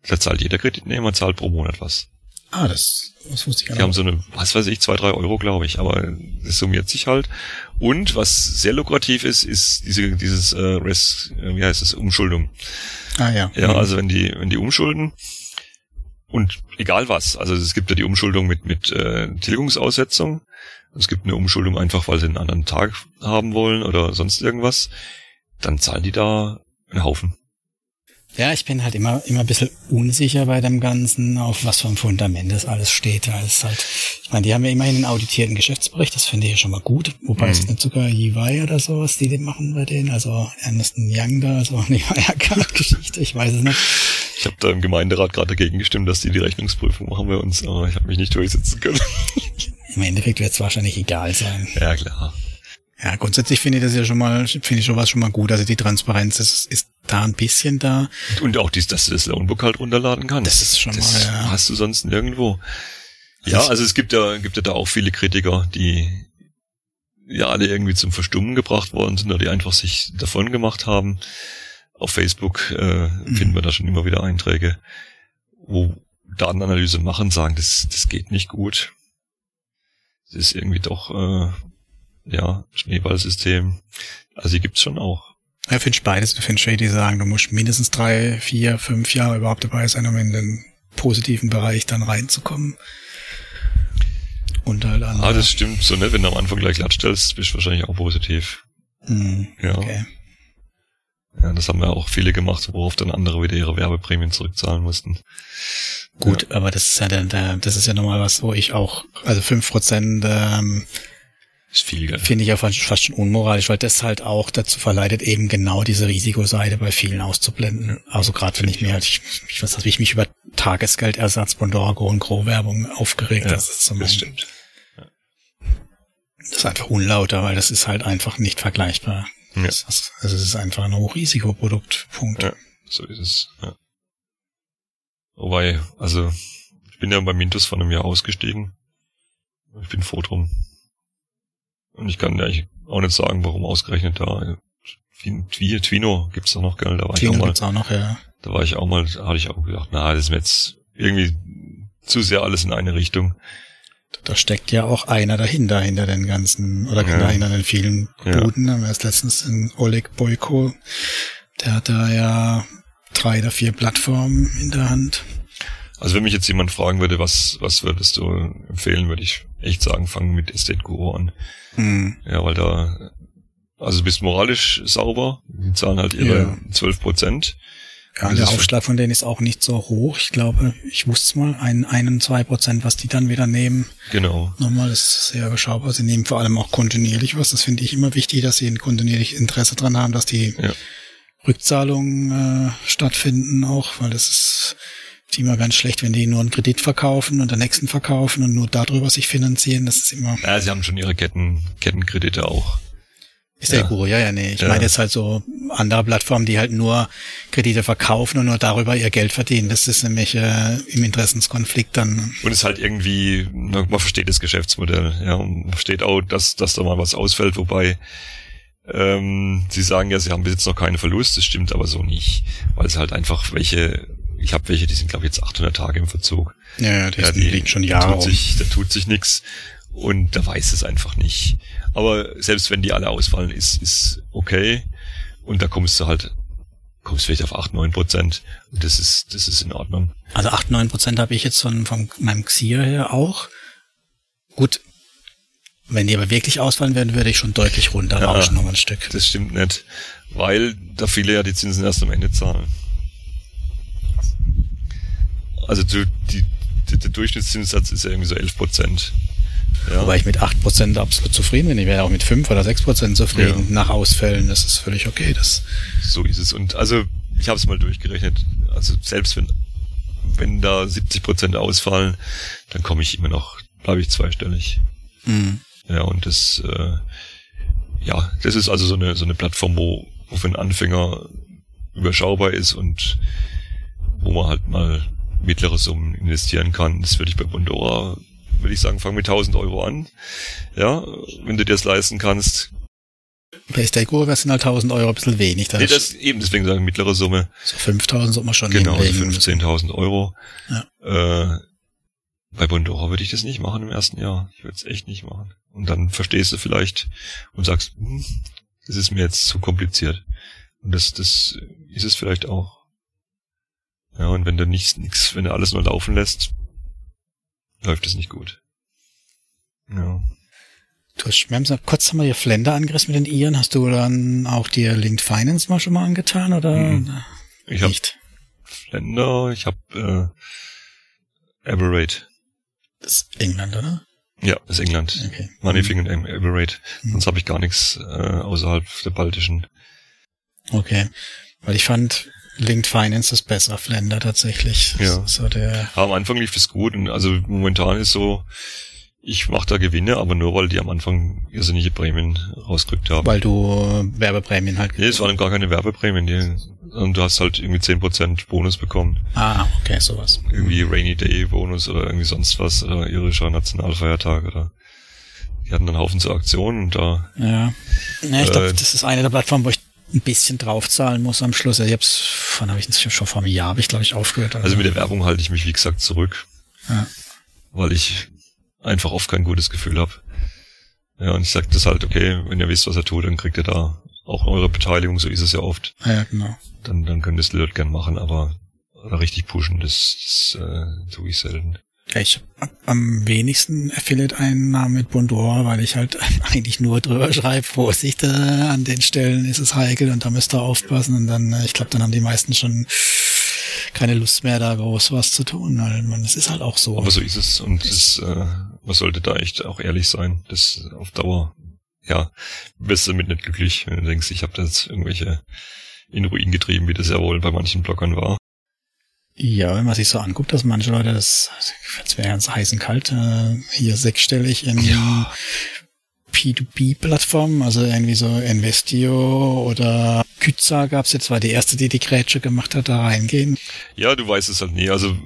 Da zahlt jeder Kreditnehmer, zahlt pro Monat was. Ah, das, das wusste ich gar nicht. Die haben so eine, was weiß ich, zwei, drei Euro, glaube ich, aber das summiert sich halt. Und was sehr lukrativ ist, ist diese, dieses äh, Res, äh, wie heißt das, Umschuldung. Ah ja. Ja, mhm. also wenn die, wenn die umschulden und egal was, also es gibt ja die Umschuldung mit, mit äh, Tilgungsaussetzung. Es gibt eine Umschuldung einfach, weil sie einen anderen Tag haben wollen oder sonst irgendwas dann zahlen die da einen Haufen. Ja, ich bin halt immer, immer ein bisschen unsicher bei dem Ganzen, auf was für ein Fundament das alles steht. Das halt, ich meine, die haben ja immerhin einen auditierten Geschäftsbericht, das finde ich ja schon mal gut. Wobei mhm. es nicht sogar EY oder sowas, die den machen bei denen, also Ernest Young da, also *laughs* eine Wirecard-Geschichte, ich weiß es nicht. Ich habe da im Gemeinderat gerade dagegen gestimmt, dass die die Rechnungsprüfung machen bei uns, aber ich habe mich nicht durchsetzen können. Im Endeffekt wird es wahrscheinlich egal sein. Ja, klar. Ja, grundsätzlich finde ich das ja schon mal, finde ich sowas schon mal gut. Also die Transparenz ist, ist da ein bisschen da. Und auch dies, dass du das Loanbook halt runterladen kannst. Das ist schon das mal, ja. hast du sonst nirgendwo. Ja, also es gibt ja, gibt ja da auch viele Kritiker, die ja alle irgendwie zum Verstummen gebracht worden sind oder die einfach sich davon gemacht haben. Auf Facebook äh, mhm. finden wir da schon immer wieder Einträge, wo Datenanalyse machen, sagen, das, das geht nicht gut. Das ist irgendwie doch äh, ja, Schneeballsystem. Also die gibt's schon auch. Ja, finde ich beides. Du findest die sagen, du musst mindestens drei, vier, fünf Jahre überhaupt dabei sein, um in den positiven Bereich dann reinzukommen. Und halt andere. Ah, das stimmt so, ne? Wenn du am Anfang gleich glatt stellst, bist du wahrscheinlich auch positiv. Mm, ja. Okay. Ja, das haben ja auch viele gemacht, worauf dann andere wieder ihre Werbeprämien zurückzahlen mussten. Gut, ja. aber das ist ja der, das ist ja nochmal was, wo ich auch, also fünf Prozent ähm, Ist viel, gell? Finde ich ja fast, fast schon unmoralisch, weil das halt auch dazu verleitet, eben genau diese Risikoseite bei vielen auszublenden. Also gerade wenn ich mir halt, ich, ich weiß nicht, wie ich mich über Tagesgeldersatz, Bondorgo und Gro-Werbung aufgeregt Ja, das ist so mein, das stimmt. Das ist einfach unlauter, weil das ist halt einfach nicht vergleichbar. Ja. Das, ist- also es ist einfach ein Hochrisikoprodukt. Punkt. Ja, so ist es. Ja. Wobei, also, ich bin ja bei Mintos vor einem Jahr ausgestiegen. Ich bin froh drum. Und ich kann ja eigentlich auch nicht sagen, warum ausgerechnet da. Twi- Twi- Twino gibt's da noch, gell? Da war ich Klingel auch mal, gibt's auch noch, ja. da war ich auch mal, da hatte ich auch gedacht, na, das ist mir jetzt irgendwie zu sehr alles in eine Richtung. Da steckt ja auch einer dahinter, hinter den ganzen, oder Ja. hinter den vielen Ja. Buden. Da haben wir erst letztens in Oleg Boyko, der hat da ja drei oder vier Plattformen in der Hand. Also wenn mich jetzt jemand fragen würde, was, was würdest du empfehlen, würde ich echt sagen, fangen mit Estate Guru an. Hm. Ja, weil da, also du bist moralisch sauber, die zahlen halt ihre Ja. 12 Prozent. Ja, der Aufschlag von denen ist auch nicht so hoch. Ich glaube, ich wusste es mal, ein, einen, zwei Prozent, was die dann wieder nehmen. Genau. Nochmal, das ist sehr überschaubar. Sie nehmen vor allem auch kontinuierlich was. Das finde ich immer wichtig, dass sie ein kontinuierlich Interesse dran haben, dass die Ja. Rückzahlungen äh, stattfinden auch, weil das ist immer ganz schlecht, wenn die nur einen Kredit verkaufen und den nächsten verkaufen und nur darüber sich finanzieren. Das ist immer, Ja, sie haben schon ihre Ketten, Kettenkredite auch. ist Ja. Guru, ja, ja, nee. Ich Ja. meine jetzt halt so andere Plattformen, die halt nur Kredite verkaufen und nur darüber ihr Geld verdienen. Das ist nämlich äh, im Interessenskonflikt dann. Und es ist halt irgendwie, man versteht das Geschäftsmodell, ja, und man versteht auch, dass, dass da mal was ausfällt, wobei ähm, sie sagen ja, sie haben bis jetzt noch keinen Verlust, das stimmt aber so nicht, weil es halt einfach welche, ich habe welche, die sind glaube ich jetzt 800 Tage im Verzug. Ja, ja, das Ja, die liegt schon Jahre tut rum. sich, da tut sich nichts und da weiß es einfach nicht. Aber selbst wenn die alle ausfallen, ist ist okay und da kommst du halt kommst vielleicht auf 8, 9 Prozent und das ist das ist in Ordnung. Also 8, 9 Prozent habe ich jetzt von, von meinem Xier her auch. Gut, wenn die aber wirklich ausfallen würden, würde ich schon deutlich runterrauschen Ja. noch ein Stück. Das stimmt nicht, weil da viele ja die Zinsen erst am Ende zahlen. Also die, die, der Durchschnittszinssatz ist ja irgendwie so 11 Prozent. Ja. Wobei ich mit 8 Prozent absolut zufrieden bin. Ich wäre auch mit 5 oder 6 Prozent zufrieden Ja. nach Ausfällen. Das ist völlig okay. Das, So ist es. Und also ich habe es mal durchgerechnet. Also selbst wenn wenn da 70 Prozent ausfallen, dann komme ich immer noch, bleibe ich zweistellig. mh. Ja und das äh, ja das ist also so eine so eine Plattform, wo, wo für einen Anfänger überschaubar ist und wo man halt mal mittlere Summen investieren kann. Das würde ich bei Bondora würde ich sagen, fang mit 1000 Euro an. Ja, wenn du dir das leisten kannst. Bei Stake das sind halt 1000 Euro ein bisschen wenig. Da Nee, ist das eben deswegen sagen mittlere Summe. so 5000 sollte man schon Genau, also hinlegen. 15.000 Euro. Ja. Äh, bei Bondora würde ich das nicht machen im ersten Jahr. Ich würde es echt nicht machen. Und dann verstehst du vielleicht und sagst, hm, das ist mir jetzt zu kompliziert. Und das, das ist es vielleicht auch. Ja, und wenn du nichts, nix, wenn du alles nur laufen lässt, läuft es nicht gut. Ja. Du hast, wir haben kurz haben wir hier Flender angerissen mit den Iren. Hast du dann auch dir Linked Finance mal schon mal angetan oder Mhm. Ich habe nicht? Flender, ich habe äh, Aberrate. Das ist England, oder? Ja, das ist England. Okay. Moneyfing und Aberrate. Mhm. Sonst habe ich gar nichts äh, außerhalb der baltischen. Okay. Weil ich fand Linked Finance ist besser, Flender tatsächlich. Ja. So der, am Anfang lief das gut und also momentan ist so, ich mache da Gewinne, aber nur weil die am Anfang irrsinnige Prämien rausgerückt haben. weil du Werbeprämien halt. Nee, es waren gar keine Werbeprämien, die, und du hast halt irgendwie 10% Bonus bekommen. ah, okay, sowas. Irgendwie Rainy Day Bonus oder irgendwie sonst was, oder irischer Nationalfeiertag oder die hatten dann Haufen zu Aktionen und da Ja. ja ich glaube, Äh, das ist eine der Plattformen, wo ich ein bisschen draufzahlen muss am Schluss. Ich hab's, wann habe ich das schon vor einem Jahr, habe ich glaube ich aufgehört. Also mit der Werbung halte ich mich, wie gesagt, zurück. Ja. Weil ich einfach oft kein gutes Gefühl habe. Ja, und ich sag das halt, okay, wenn ihr wisst, was er tut, dann kriegt ihr da auch eure Beteiligung, so ist es ja oft. ja, genau. Dann, dann könnt ihr es Leute gern machen, aber richtig pushen, das, das äh, tue ich selten. Ich hab am wenigsten Affiliate-Einnahmen mit Bondora, weil ich halt *laughs* eigentlich nur drüber schreibe, Vorsicht, äh, an den Stellen ist es heikel und da müsst ihr aufpassen und dann, äh, ich glaube, dann haben die meisten schon keine Lust mehr, da groß was zu tun, weil man, es ist halt auch so. Aber so ist es und es, äh, man sollte da echt auch ehrlich sein. Das auf Dauer ja, wirst du damit nicht glücklich, wenn du denkst, ich habe da jetzt irgendwelche in Ruin getrieben, wie das ja wohl bei manchen Blockern war. Ja, wenn man sich so anguckt, dass manche Leute das, jetzt wäre ganz heiß und kalt, äh, hier sechsstellig in ja. P2P-Plattformen, also irgendwie so Investio oder Kütza gab's jetzt, war die erste, die die Grätsche gemacht hat, da reingehen. Ja, du weißt es halt nie. Also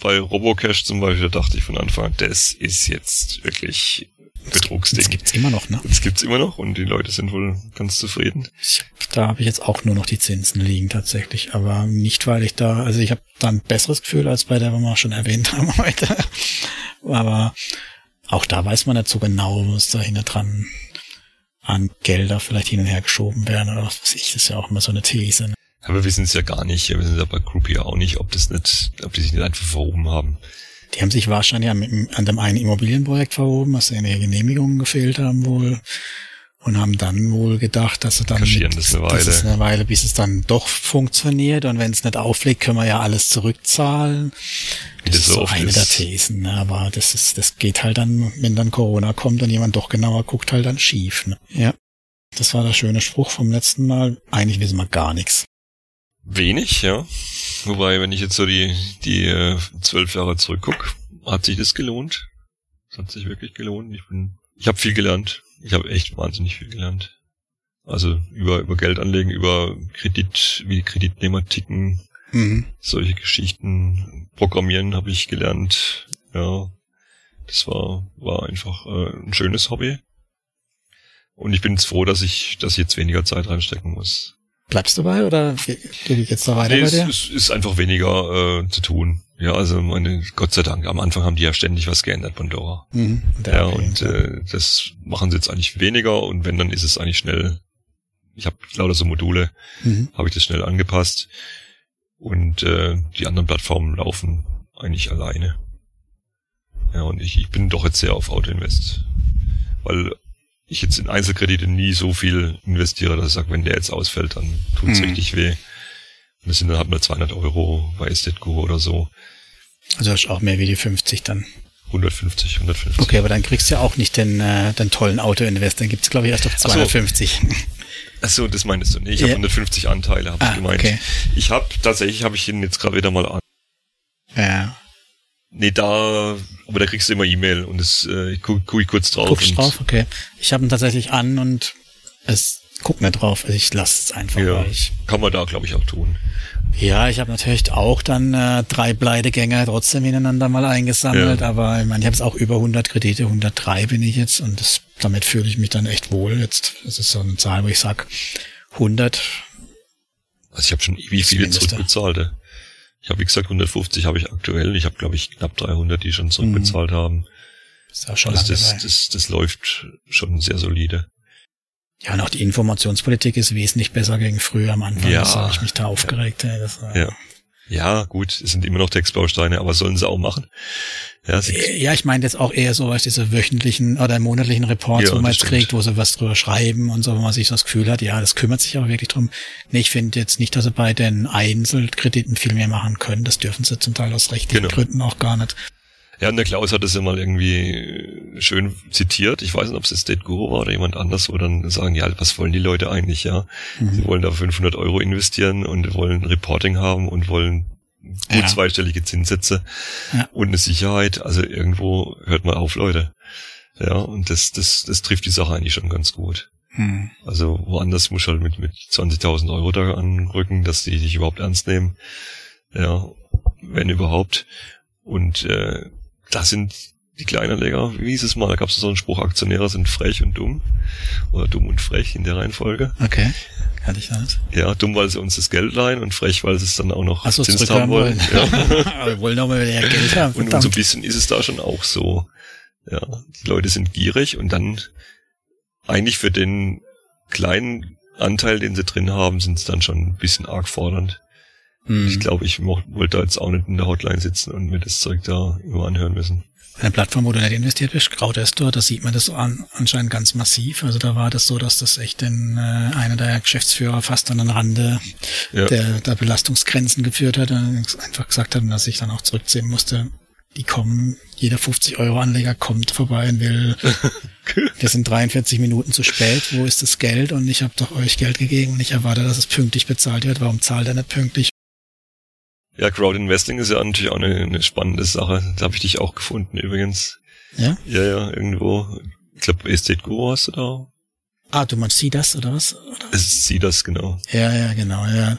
bei Robocash zum Beispiel, da dachte ich von Anfang an, das ist jetzt wirklich Betrugsding. Das gibt's immer noch, ne? Das gibt's immer noch und die Leute sind wohl ganz zufrieden. Ich, da habe ich jetzt auch nur noch die Zinsen liegen tatsächlich, aber nicht, weil ich da, also ich habe da ein besseres Gefühl als bei der, was wir schon erwähnt haben *laughs* heute. Aber auch da weiß man nicht so genau, was da hinten dran an Gelder vielleicht hin und her geschoben werden oder was weiß ich. Das ist ja auch immer so eine These. Ne? Aber wir wissen es ja gar nicht. Wir wissen es ja bei Groupie auch nicht, ob das nicht, ob die sich nicht einfach verhoben haben. Die haben sich wahrscheinlich an, an dem einen Immobilienprojekt verhoben, was in der Genehmigungen gefehlt haben wohl. Und haben dann wohl gedacht, dass sie dann mit, das eine Weile. Das eine Weile, bis es dann doch funktioniert. Und wenn es nicht auflegt, können wir ja alles zurückzahlen. Das, das ist so eine ist. der Thesen. Ne? Aber das ist, das geht halt dann, wenn dann Corona kommt und jemand doch genauer guckt, halt dann schief. Ne? Ja. Das war der schöne Spruch vom letzten Mal. Eigentlich wissen wir gar nichts. Wenig, ja. Wobei, wenn ich jetzt so die, die äh, zwölf Jahre zurückguck, hat sich das gelohnt. Das hat sich wirklich gelohnt. Ich bin, ich habe viel gelernt. Ich habe echt wahnsinnig viel gelernt. Also über, über Geld anlegen, über Kredit, wie Kreditnehmer ticken, mhm. solche Geschichten. Programmieren habe ich gelernt. Ja, das war, war einfach äh, ein schönes Hobby. Und ich bin jetzt froh, dass ich, dass ich jetzt weniger Zeit reinstecken muss. Bleibst du dabei oder geht jetzt da weiter nee, bei dir? Es, es ist einfach weniger äh, zu tun. Ja, also meine, Gott sei Dank, am Anfang haben die ja ständig was geändert, Pandora. Mhm, ja, und äh, das machen sie jetzt eigentlich weniger und wenn, dann ist es eigentlich schnell. Ich habe lauter so Module, mhm. habe ich das schnell angepasst. Und äh, die anderen Plattformen laufen eigentlich alleine. Ja, und ich, ich bin doch jetzt sehr auf Autoinvest. Weil ich jetzt in Einzelkredite nie so viel investiere, dass ich sage, wenn der jetzt ausfällt, dann tut's mhm. richtig weh. Und das sind dann halt nur 200 Euro bei Estetco oder so. Also hast du auch mehr wie die 50 dann. 150, 150. Okay, aber dann kriegst du ja auch nicht den, äh, den tollen Auto-Invest. Dann gibt's glaube ich, erst auf 250. *laughs* Ach so, das meinst du nicht. Ich ja. habe 150 Anteile, habe ah, ich gemeint. Okay. Ich habe tatsächlich, habe ich ihn jetzt gerade wieder mal an. Ja. Nee, da, aber da kriegst du immer E-Mail und das äh, guck, guck ich kurz drauf. Guckst drauf, okay. Ich habe ihn tatsächlich an und es guckt mir drauf. Also ich lasse es einfach. Ja, ich, kann man da, glaube ich, auch tun. Ja, ich habe natürlich auch dann äh, drei Bleidegänger trotzdem ineinander mal eingesammelt, ja. aber ich meine, ich habe es auch über 100 Kredite, 103 bin ich jetzt und das, damit fühle ich mich dann echt wohl. Jetzt das ist so eine Zahl, wo ich sag 100. Also ich habe schon wie viele zurückbezahlt. Ich habe wie gesagt 150 habe ich aktuell. Ich habe glaube ich knapp 300, die schon zurückbezahlt mhm. haben. Ist auch schon also das, das, das, das läuft schon sehr solide. Ja, und auch die Informationspolitik ist wesentlich besser gegen früher am Anfang. Ja, das habe ich mich da aufgeregt. Ja. Das, ja. Ja, gut, es sind immer noch Textbausteine, aber sollen sie auch machen. Ja, ja ich meine jetzt auch eher so als diese wöchentlichen oder monatlichen Reports, ja, wo man jetzt kriegt, wo sie was drüber schreiben und so, wo man sich so das Gefühl hat, ja, das kümmert sich auch wirklich drum. Nee, ich finde jetzt nicht, dass sie bei den Einzelkrediten viel mehr machen können. Das dürfen sie zum Teil aus rechtlichen genau. Gründen auch gar nicht. Ja, und der Klaus hat das ja mal irgendwie schön zitiert. Ich weiß nicht, ob es State Guru war oder jemand anders, wo dann sagen, ja, was wollen die Leute eigentlich, ja? Mhm. Sie wollen da 500 Euro investieren und wollen Reporting haben und wollen gut ja. zweistellige Zinssätze ja. und eine Sicherheit. Also irgendwo hört man auf, Leute. Ja, und das, das, das trifft die Sache eigentlich schon ganz gut. Mhm. Also woanders muss halt mit, mit 20.000 Euro da anrücken, dass die dich überhaupt ernst nehmen. Ja, wenn überhaupt. Und äh, das sind die Kleinanleger, wie hieß es mal, da gab es so einen Spruch, Aktionäre sind frech und dumm. Oder dumm und frech in der Reihenfolge. Okay. Kann ich das? Ja, dumm, weil sie uns das Geld leihen und frech, weil sie es dann auch noch Ach so, Zins haben wollen. wollen. Ja. *laughs* Aber wir wollen noch mal mehr Geld haben. Und, und so ein bisschen ist es da schon auch so. Ja, die Leute sind gierig und dann eigentlich für den kleinen Anteil, den sie drin haben, sind es dann schon ein bisschen arg fordernd. Hm. Ich glaube, ich wollte da jetzt auch nicht in der Hotline sitzen und mir das Zeug da immer anhören müssen. Eine Plattform, wo du nicht investiert bist, Crowdestor, da sieht man das an, anscheinend ganz massiv. Also da war das so, dass das echt in, äh, einer der Geschäftsführer fast an den Rande ja. der, der Belastungsgrenzen geführt hat und einfach gesagt hat, dass ich dann auch zurückziehen musste. die kommen, jeder 50 Euro Anleger kommt vorbei und will, *laughs* wir sind 43 Minuten zu spät, wo ist das Geld? Und ich habe doch euch Geld gegeben und ich erwarte, dass es pünktlich bezahlt wird. Warum zahlt er nicht pünktlich? Ja, Crowd Investing ist ja natürlich auch eine, eine spannende Sache. Da habe ich dich auch gefunden übrigens. Ja? Ja, ja, irgendwo. Ich glaube, Estate Guru hast du da. Ah, du meinst sie das oder was? Oder? Es ist sie das, genau. Ja, ja, genau, ja.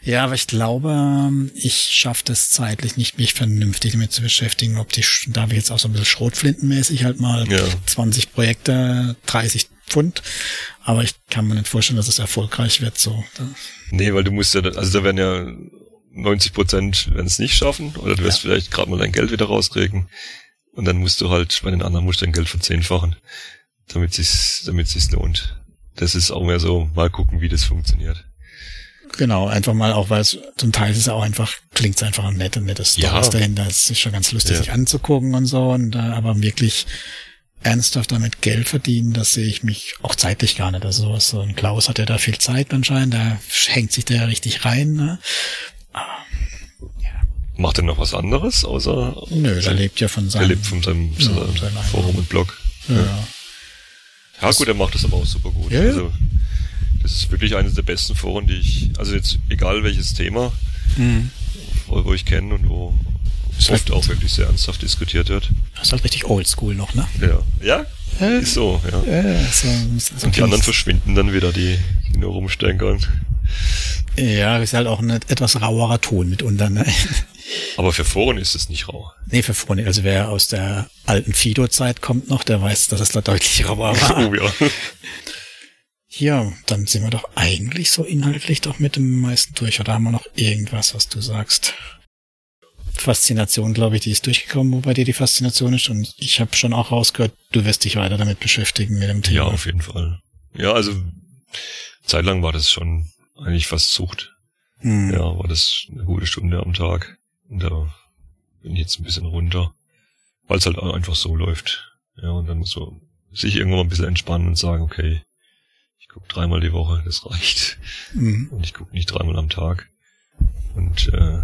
Ja, aber ich glaube, ich schaffe das zeitlich nicht, mich vernünftig damit zu beschäftigen, ob die, da wir jetzt auch so ein bisschen schrotflintenmäßig halt mal Ja. 20 Projekte, 30 Pfund. Aber ich kann mir nicht vorstellen, dass es erfolgreich wird, so. Nee, weil du musst ja, also da werden ja 90 Prozent werden es nicht schaffen oder du wirst Ja. vielleicht gerade mal dein Geld wieder rauskriegen und dann musst du halt bei den anderen musst du dein Geld verzehnfachen, damit sich's, damit sich's lohnt. Das ist auch mehr so, mal gucken, wie das funktioniert. Genau, einfach mal auch, weil es zum Teil ist es auch einfach, klingt es einfach nett und nettes Ja. Stories dahinter. Es ist schon ganz lustig, Ja. sich anzugucken und so. Und äh, aber wirklich ernsthaft damit Geld verdienen, das sehe ich mich auch zeitlich gar nicht. Also so ein Klaus hat ja da viel Zeit anscheinend, da hängt sich der ja richtig rein. Ne? Macht er noch was anderes, außer Nö, der lebt ja von er seinem. lebt von seinem, Ja, seinem seinem Forum und Blog. ja. Ja gut, er macht das aber auch super gut. Ja. Also das ist wirklich eines der besten Foren, die ich, also jetzt egal welches Thema, Mhm. wo, wo ich kenne und wo Ist oft halt- auch wirklich sehr ernsthaft diskutiert wird. Das ist halt richtig oldschool noch, ne? Ja. Ja? Ja. Ist so, ja. Ja, so, so Und die anderen verschwinden dann wieder, die, die nur rumstenkern. Ja, ist halt auch ein etwas rauerer Ton mitunter, ne? Aber für Foren ist es nicht rau. Nee, für Freunde. Also wer aus der alten Fido-Zeit kommt noch, der weiß, dass es da deutlich rauer war. *laughs* Oh ja. Ja, dann sind wir doch eigentlich so inhaltlich doch mit dem meisten durch. Oder haben wir noch irgendwas, was du sagst? Faszination, glaube ich, die ist durchgekommen, wo bei dir die Faszination ist. Und ich habe schon auch rausgehört, du wirst dich weiter damit beschäftigen mit dem Thema. Ja, auf jeden Fall. Ja, also zeitlang war das schon eigentlich fast Sucht. Hm. Ja, war das eine gute Stunde am Tag. Und da bin ich jetzt ein bisschen runter, weil es halt einfach so läuft. Ja, und dann muss man sich irgendwann mal ein bisschen entspannen und sagen, okay, ich gucke dreimal die Woche, das reicht. Hm. Und ich gucke nicht dreimal am Tag. Und äh,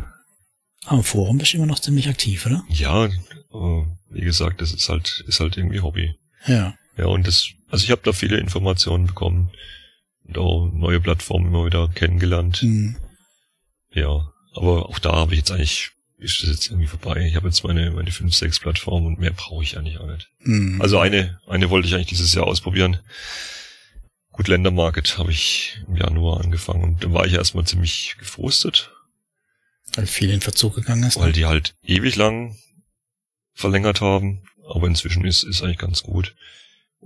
Am Forum bist du immer noch ziemlich aktiv, oder? ja, aber wie gesagt, das ist halt, ist halt irgendwie Hobby. Ja. Ja, und das, also ich habe da viele Informationen bekommen und auch neue Plattformen immer wieder kennengelernt. Hm. Ja, aber auch da habe ich jetzt eigentlich, ist das jetzt irgendwie vorbei. Ich habe jetzt meine, meine 5, 6 Plattformen und mehr brauche ich eigentlich auch nicht. Hm. Also eine, eine wollte ich eigentlich dieses Jahr ausprobieren. Gut, Ländermarket habe ich im Januar angefangen und da war ich erstmal ziemlich gefrustet, Weil viel in Verzug gegangen ist. weil die halt ewig lang verlängert haben, aber inzwischen ist, ist eigentlich ganz gut.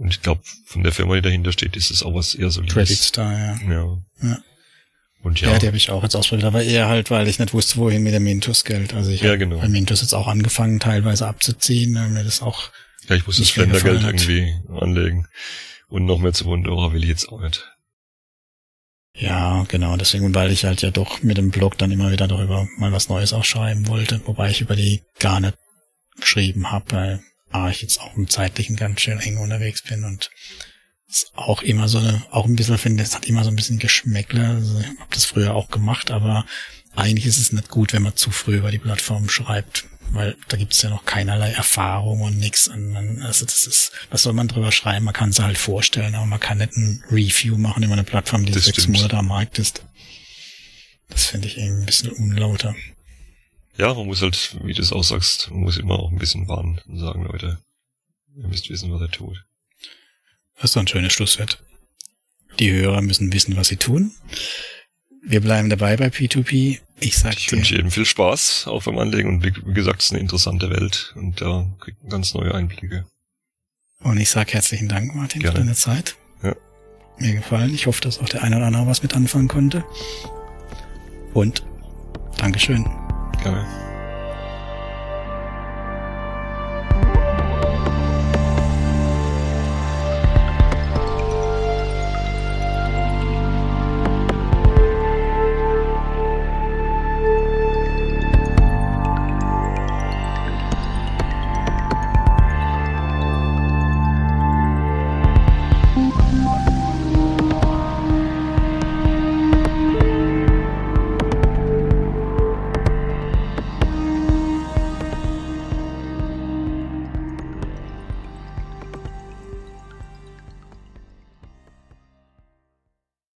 Und ich glaube, von der Firma, die dahinter steht, ist es auch was eher solides. Credit Star, ja. Ja. Ja. Und Ja, ja, die habe ich auch jetzt ausprobiert, aber eher halt, weil ich nicht wusste, wohin mit dem Mintos-Geld. Also ich Ja, habe genau. bei Mintos jetzt auch angefangen, teilweise abzuziehen, weil mir das auch, ja, ich muss das hat. irgendwie anlegen. Und noch mehr zu Wundora will ich jetzt auch nicht. ja, genau, deswegen, weil ich halt ja doch mit dem Blog dann immer wieder darüber mal was Neues auch schreiben wollte, wobei ich über die gar nicht geschrieben habe, weil A, ich jetzt auch im zeitlichen ganz schön eng unterwegs bin und es auch immer so eine, auch ein bisschen finde, es hat immer so ein bisschen Geschmäckle. Also ich habe das früher auch gemacht, aber eigentlich ist es nicht gut, wenn man zu früh über die Plattform schreibt, weil da gibt es ja noch keinerlei Erfahrung und nichts. Also das ist, was soll man drüber schreiben? Man kann es halt vorstellen, aber man kann nicht ein Review machen über eine Plattform, die Das sechs stimmt. Monate am Markt ist. Das finde ich irgendwie ein bisschen unlauter. Ja, man muss halt, wie du es auch sagst, man muss immer auch ein bisschen warnen und sagen, Leute, ihr müsst wissen, was er tut. Das ist ein schönes Schlusswort. Die Hörer müssen wissen, was sie tun. Wir bleiben dabei bei P2P. Ich sag Ich dir, wünsche jedem viel Spaß auch beim Anlegen und wie, wie gesagt, es ist eine interessante Welt und da kriegt man ganz neue Einblicke. und ich sag herzlichen Dank, Martin, Gerne. für deine Zeit. Ja. Mir gefallen. Ich hoffe, dass auch der eine oder andere was mit anfangen konnte. Und Dankeschön. Gerne.